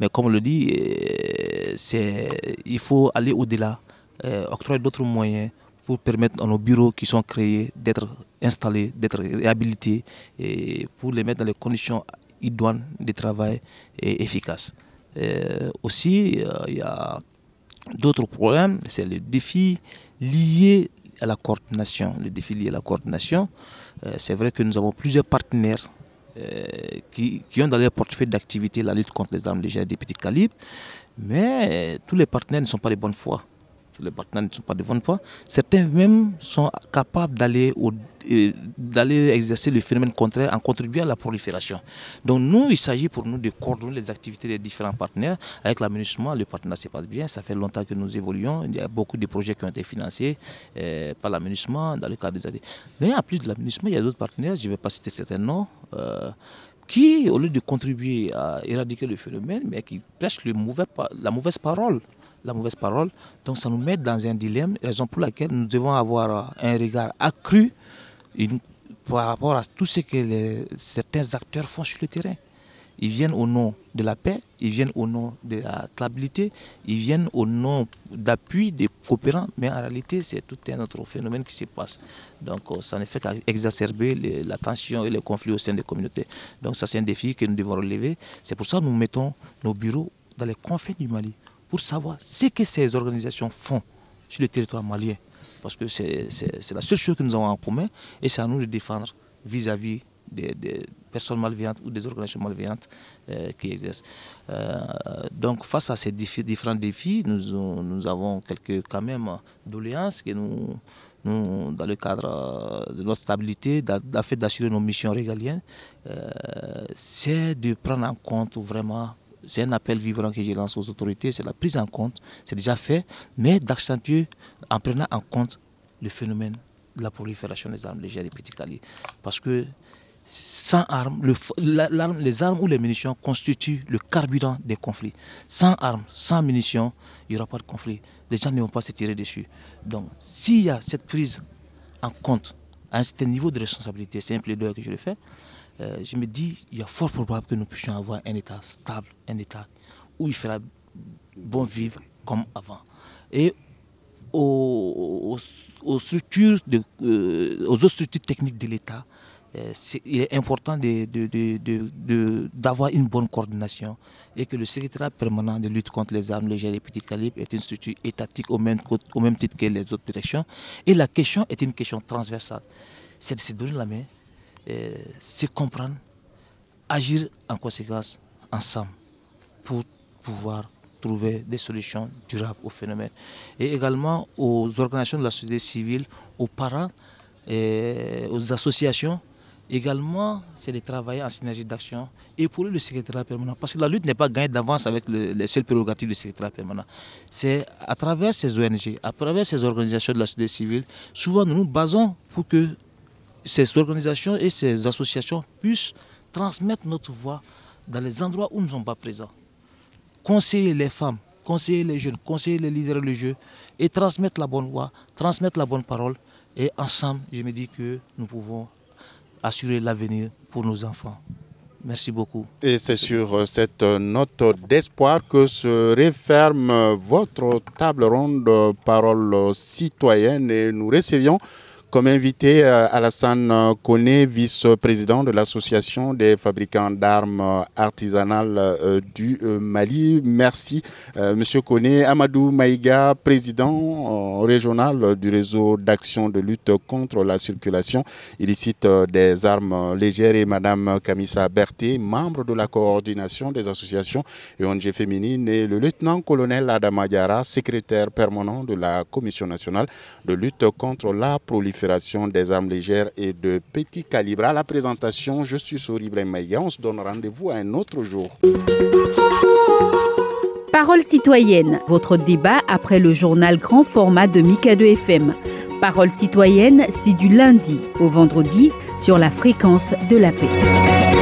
Speaker 6: Mais comme on le dit, euh, il faut aller au-delà, euh, octroyer d'autres moyens pour permettre à nos bureaux qui sont créés d'être installés, d'être réhabilités et pour les mettre dans les conditions idoines de travail et efficaces. Euh, aussi, euh, il y a d'autres problèmes, c'est le défi lié à la coordination. Le défi lié à la coordination, euh, c'est vrai que nous avons plusieurs partenaires qui, qui, ont dans leur portefeuille d'activité la lutte contre les armes légères des petits calibres, mais tous les partenaires ne sont pas de bonne foi les partenaires ne sont pas de bonne foi. Certains même sont capables d'aller euh, d'aller exercer le phénomène contraire en contribuant à la prolifération. Donc nous, il s'agit pour nous de coordonner les activités des différents partenaires. Avec l'aménagement, le partenariat se passe bien. Ça fait longtemps que nous évoluons. Il y a beaucoup de projets qui ont été financés euh, par l'aménagement dans le cadre des années. Mais en plus de l'aménagement, il y a d'autres partenaires, je ne vais pas citer certains noms. Euh, qui, au lieu de contribuer à éradiquer le phénomène, mais qui prêchent la mauvaise parole la mauvaise parole. Donc ça nous met dans un dilemme, raison pour laquelle nous devons avoir un regard accru par rapport à tout ce que certains acteurs font sur le terrain. Ils viennent au nom de la paix, ils viennent au nom de la stabilité, ils viennent au nom d'appui des coopérants, mais en réalité, c'est tout un autre phénomène qui se passe. Donc, euh, ça ne fait qu'exacerber la tension et les conflits au sein des communautés. Donc, ça, c'est un défi que nous devons relever. C'est pour ça que nous mettons nos bureaux dans les confins du Mali pour savoir ce que ces organisations font sur le territoire malien. Parce que c'est la seule chose que nous avons en commun et c'est à nous de défendre vis-à-vis des, personnes malveillantes ou des organisations malveillantes euh, qui exercent. Euh, donc face à ces différents défis, nous, nous, avons quelques quand même doléances que nous, nous, dans le cadre euh, de notre stabilité, d'assurer nos missions régaliennes, c'est de prendre en compte vraiment c'est un appel vibrant que je lance aux autorités, c'est la prise en compte, c'est déjà fait, mais d'accentuer en prenant en compte le phénomène de la prolifération des armes légères et petits calibres. Parce que sans armes, les armes ou les munitions constituent le carburant des conflits. Sans armes, sans munitions, il n'y aura pas de conflit. Les gens ne vont pas se tirer dessus. Donc, s'il y a cette prise en compte à un certain niveau de responsabilité, c'est un plaidoyer que je le fais, euh, je me dis, il y a fort probable que nous puissions avoir un État stable, un État où il fera bon vivre comme avant. Et aux, structures euh, aux autres structures techniques de l'État, euh, il est important d'avoir une bonne coordination et que le secrétaire permanent de lutte contre les armes légères et petits calibres est une structure étatique au même, titre que les autres directions. Et la question est une question transversale. C'est de se donner la main, se comprendre, agir en conséquence ensemble pour pouvoir trouver des solutions durables au phénomène. Et également aux organisations de la société civile, aux parents, aux associations Également, c'est de travailler en synergie d'action et pour le secrétaire permanent. Parce que la lutte n'est pas gagnée d'avance avec les seules prérogatives du secrétaire permanent. C'est à travers ces ONG, à travers ces organisations de la société civile, souvent nous nous basons pour que ces organisations et ces associations puissent transmettre notre voix dans les endroits où nous ne sommes pas présents. Conseiller les femmes, conseiller les jeunes, conseiller les leaders religieux et transmettre la bonne voix, transmettre la bonne parole. Et ensemble, je me dis que nous pouvons assurer l'avenir pour nos enfants. Merci beaucoup.
Speaker 2: Et c'est sur cette note d'espoir que se referme votre table ronde parole citoyenne et nous recevions comme invité, euh, Alassane Kone, vice-président de l'Association des fabricants d'armes artisanales euh, du euh, Mali. Merci, Monsieur Kone. Amadou Maïga, président régional du réseau d'action de lutte contre la circulation illicite des armes légères, et Madame Kamissa Berthe, membre de la coordination des associations et ONG féminines, et le lieutenant-colonel Adama Diara, secrétaire permanent de la Commission nationale de lutte contre la des armes légères et de petits calibres. À la présentation, je suis Sori Maïga. On se donne rendez-vous un autre jour.
Speaker 1: Parole citoyenne, votre débat après le journal grand format de Mika 2 FM. Parole citoyenne, c'est du lundi au vendredi sur la fréquence de la paix.